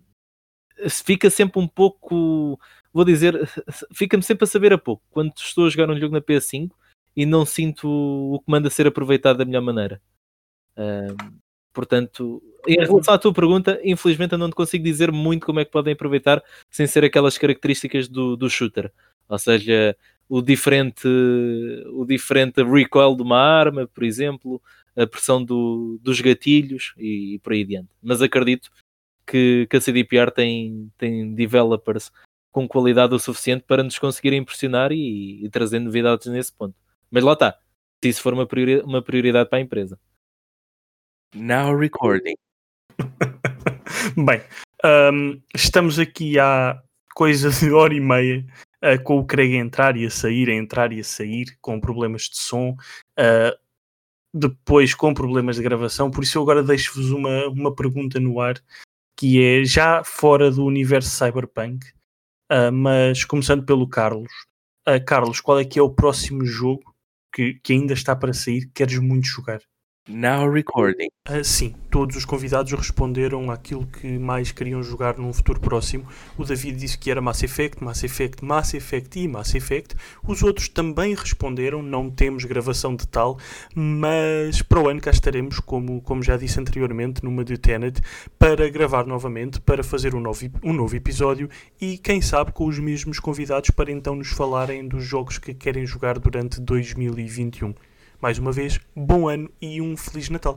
fica sempre um pouco, vou dizer, (laughs) fica-me sempre a saber a pouco quando estou a jogar um jogo na PS5 e não sinto o comando a ser aproveitado da melhor maneira. Um, portanto, em relação à tua pergunta, infelizmente eu não te consigo dizer muito como é que podem aproveitar sem ser aquelas características do, do shooter. Ou seja, o diferente, o diferente recoil de uma arma, por exemplo, a pressão do, dos gatilhos e, e, por aí adiante. Mas acredito que, que a CDPR tem, tem developers com qualidade o suficiente para nos conseguir impressionar e, e trazer novidades nesse ponto. Mas lá está, se isso for uma prioridade, uma prioridade para a empresa. Now recording. (laughs) Bem, um, estamos aqui há coisa de hora e meia uh, com o Craig a entrar e a sair, a entrar e a sair, com problemas de som, uh, depois com problemas de gravação. Por isso, eu agora deixo-vos uma, uma pergunta no ar que é já fora do universo cyberpunk, uh, mas começando pelo Carlos. Carlos, qual é que é o próximo jogo que, que ainda está para sair que queres muito jogar? Now recording. Uh, sim, todos os convidados responderam àquilo que mais queriam jogar num futuro próximo. O David disse que era Mass Effect, Mass Effect, Mass Effect e Mass Effect. Os outros também responderam, não temos gravação de tal, mas para o ano cá estaremos, como, como já disse anteriormente, numa de Tenet, para gravar novamente, para fazer um novo, um novo episódio e quem sabe com os mesmos convidados para então nos falarem dos jogos que querem jogar durante 2021. Mais uma vez, bom ano e um Feliz Natal!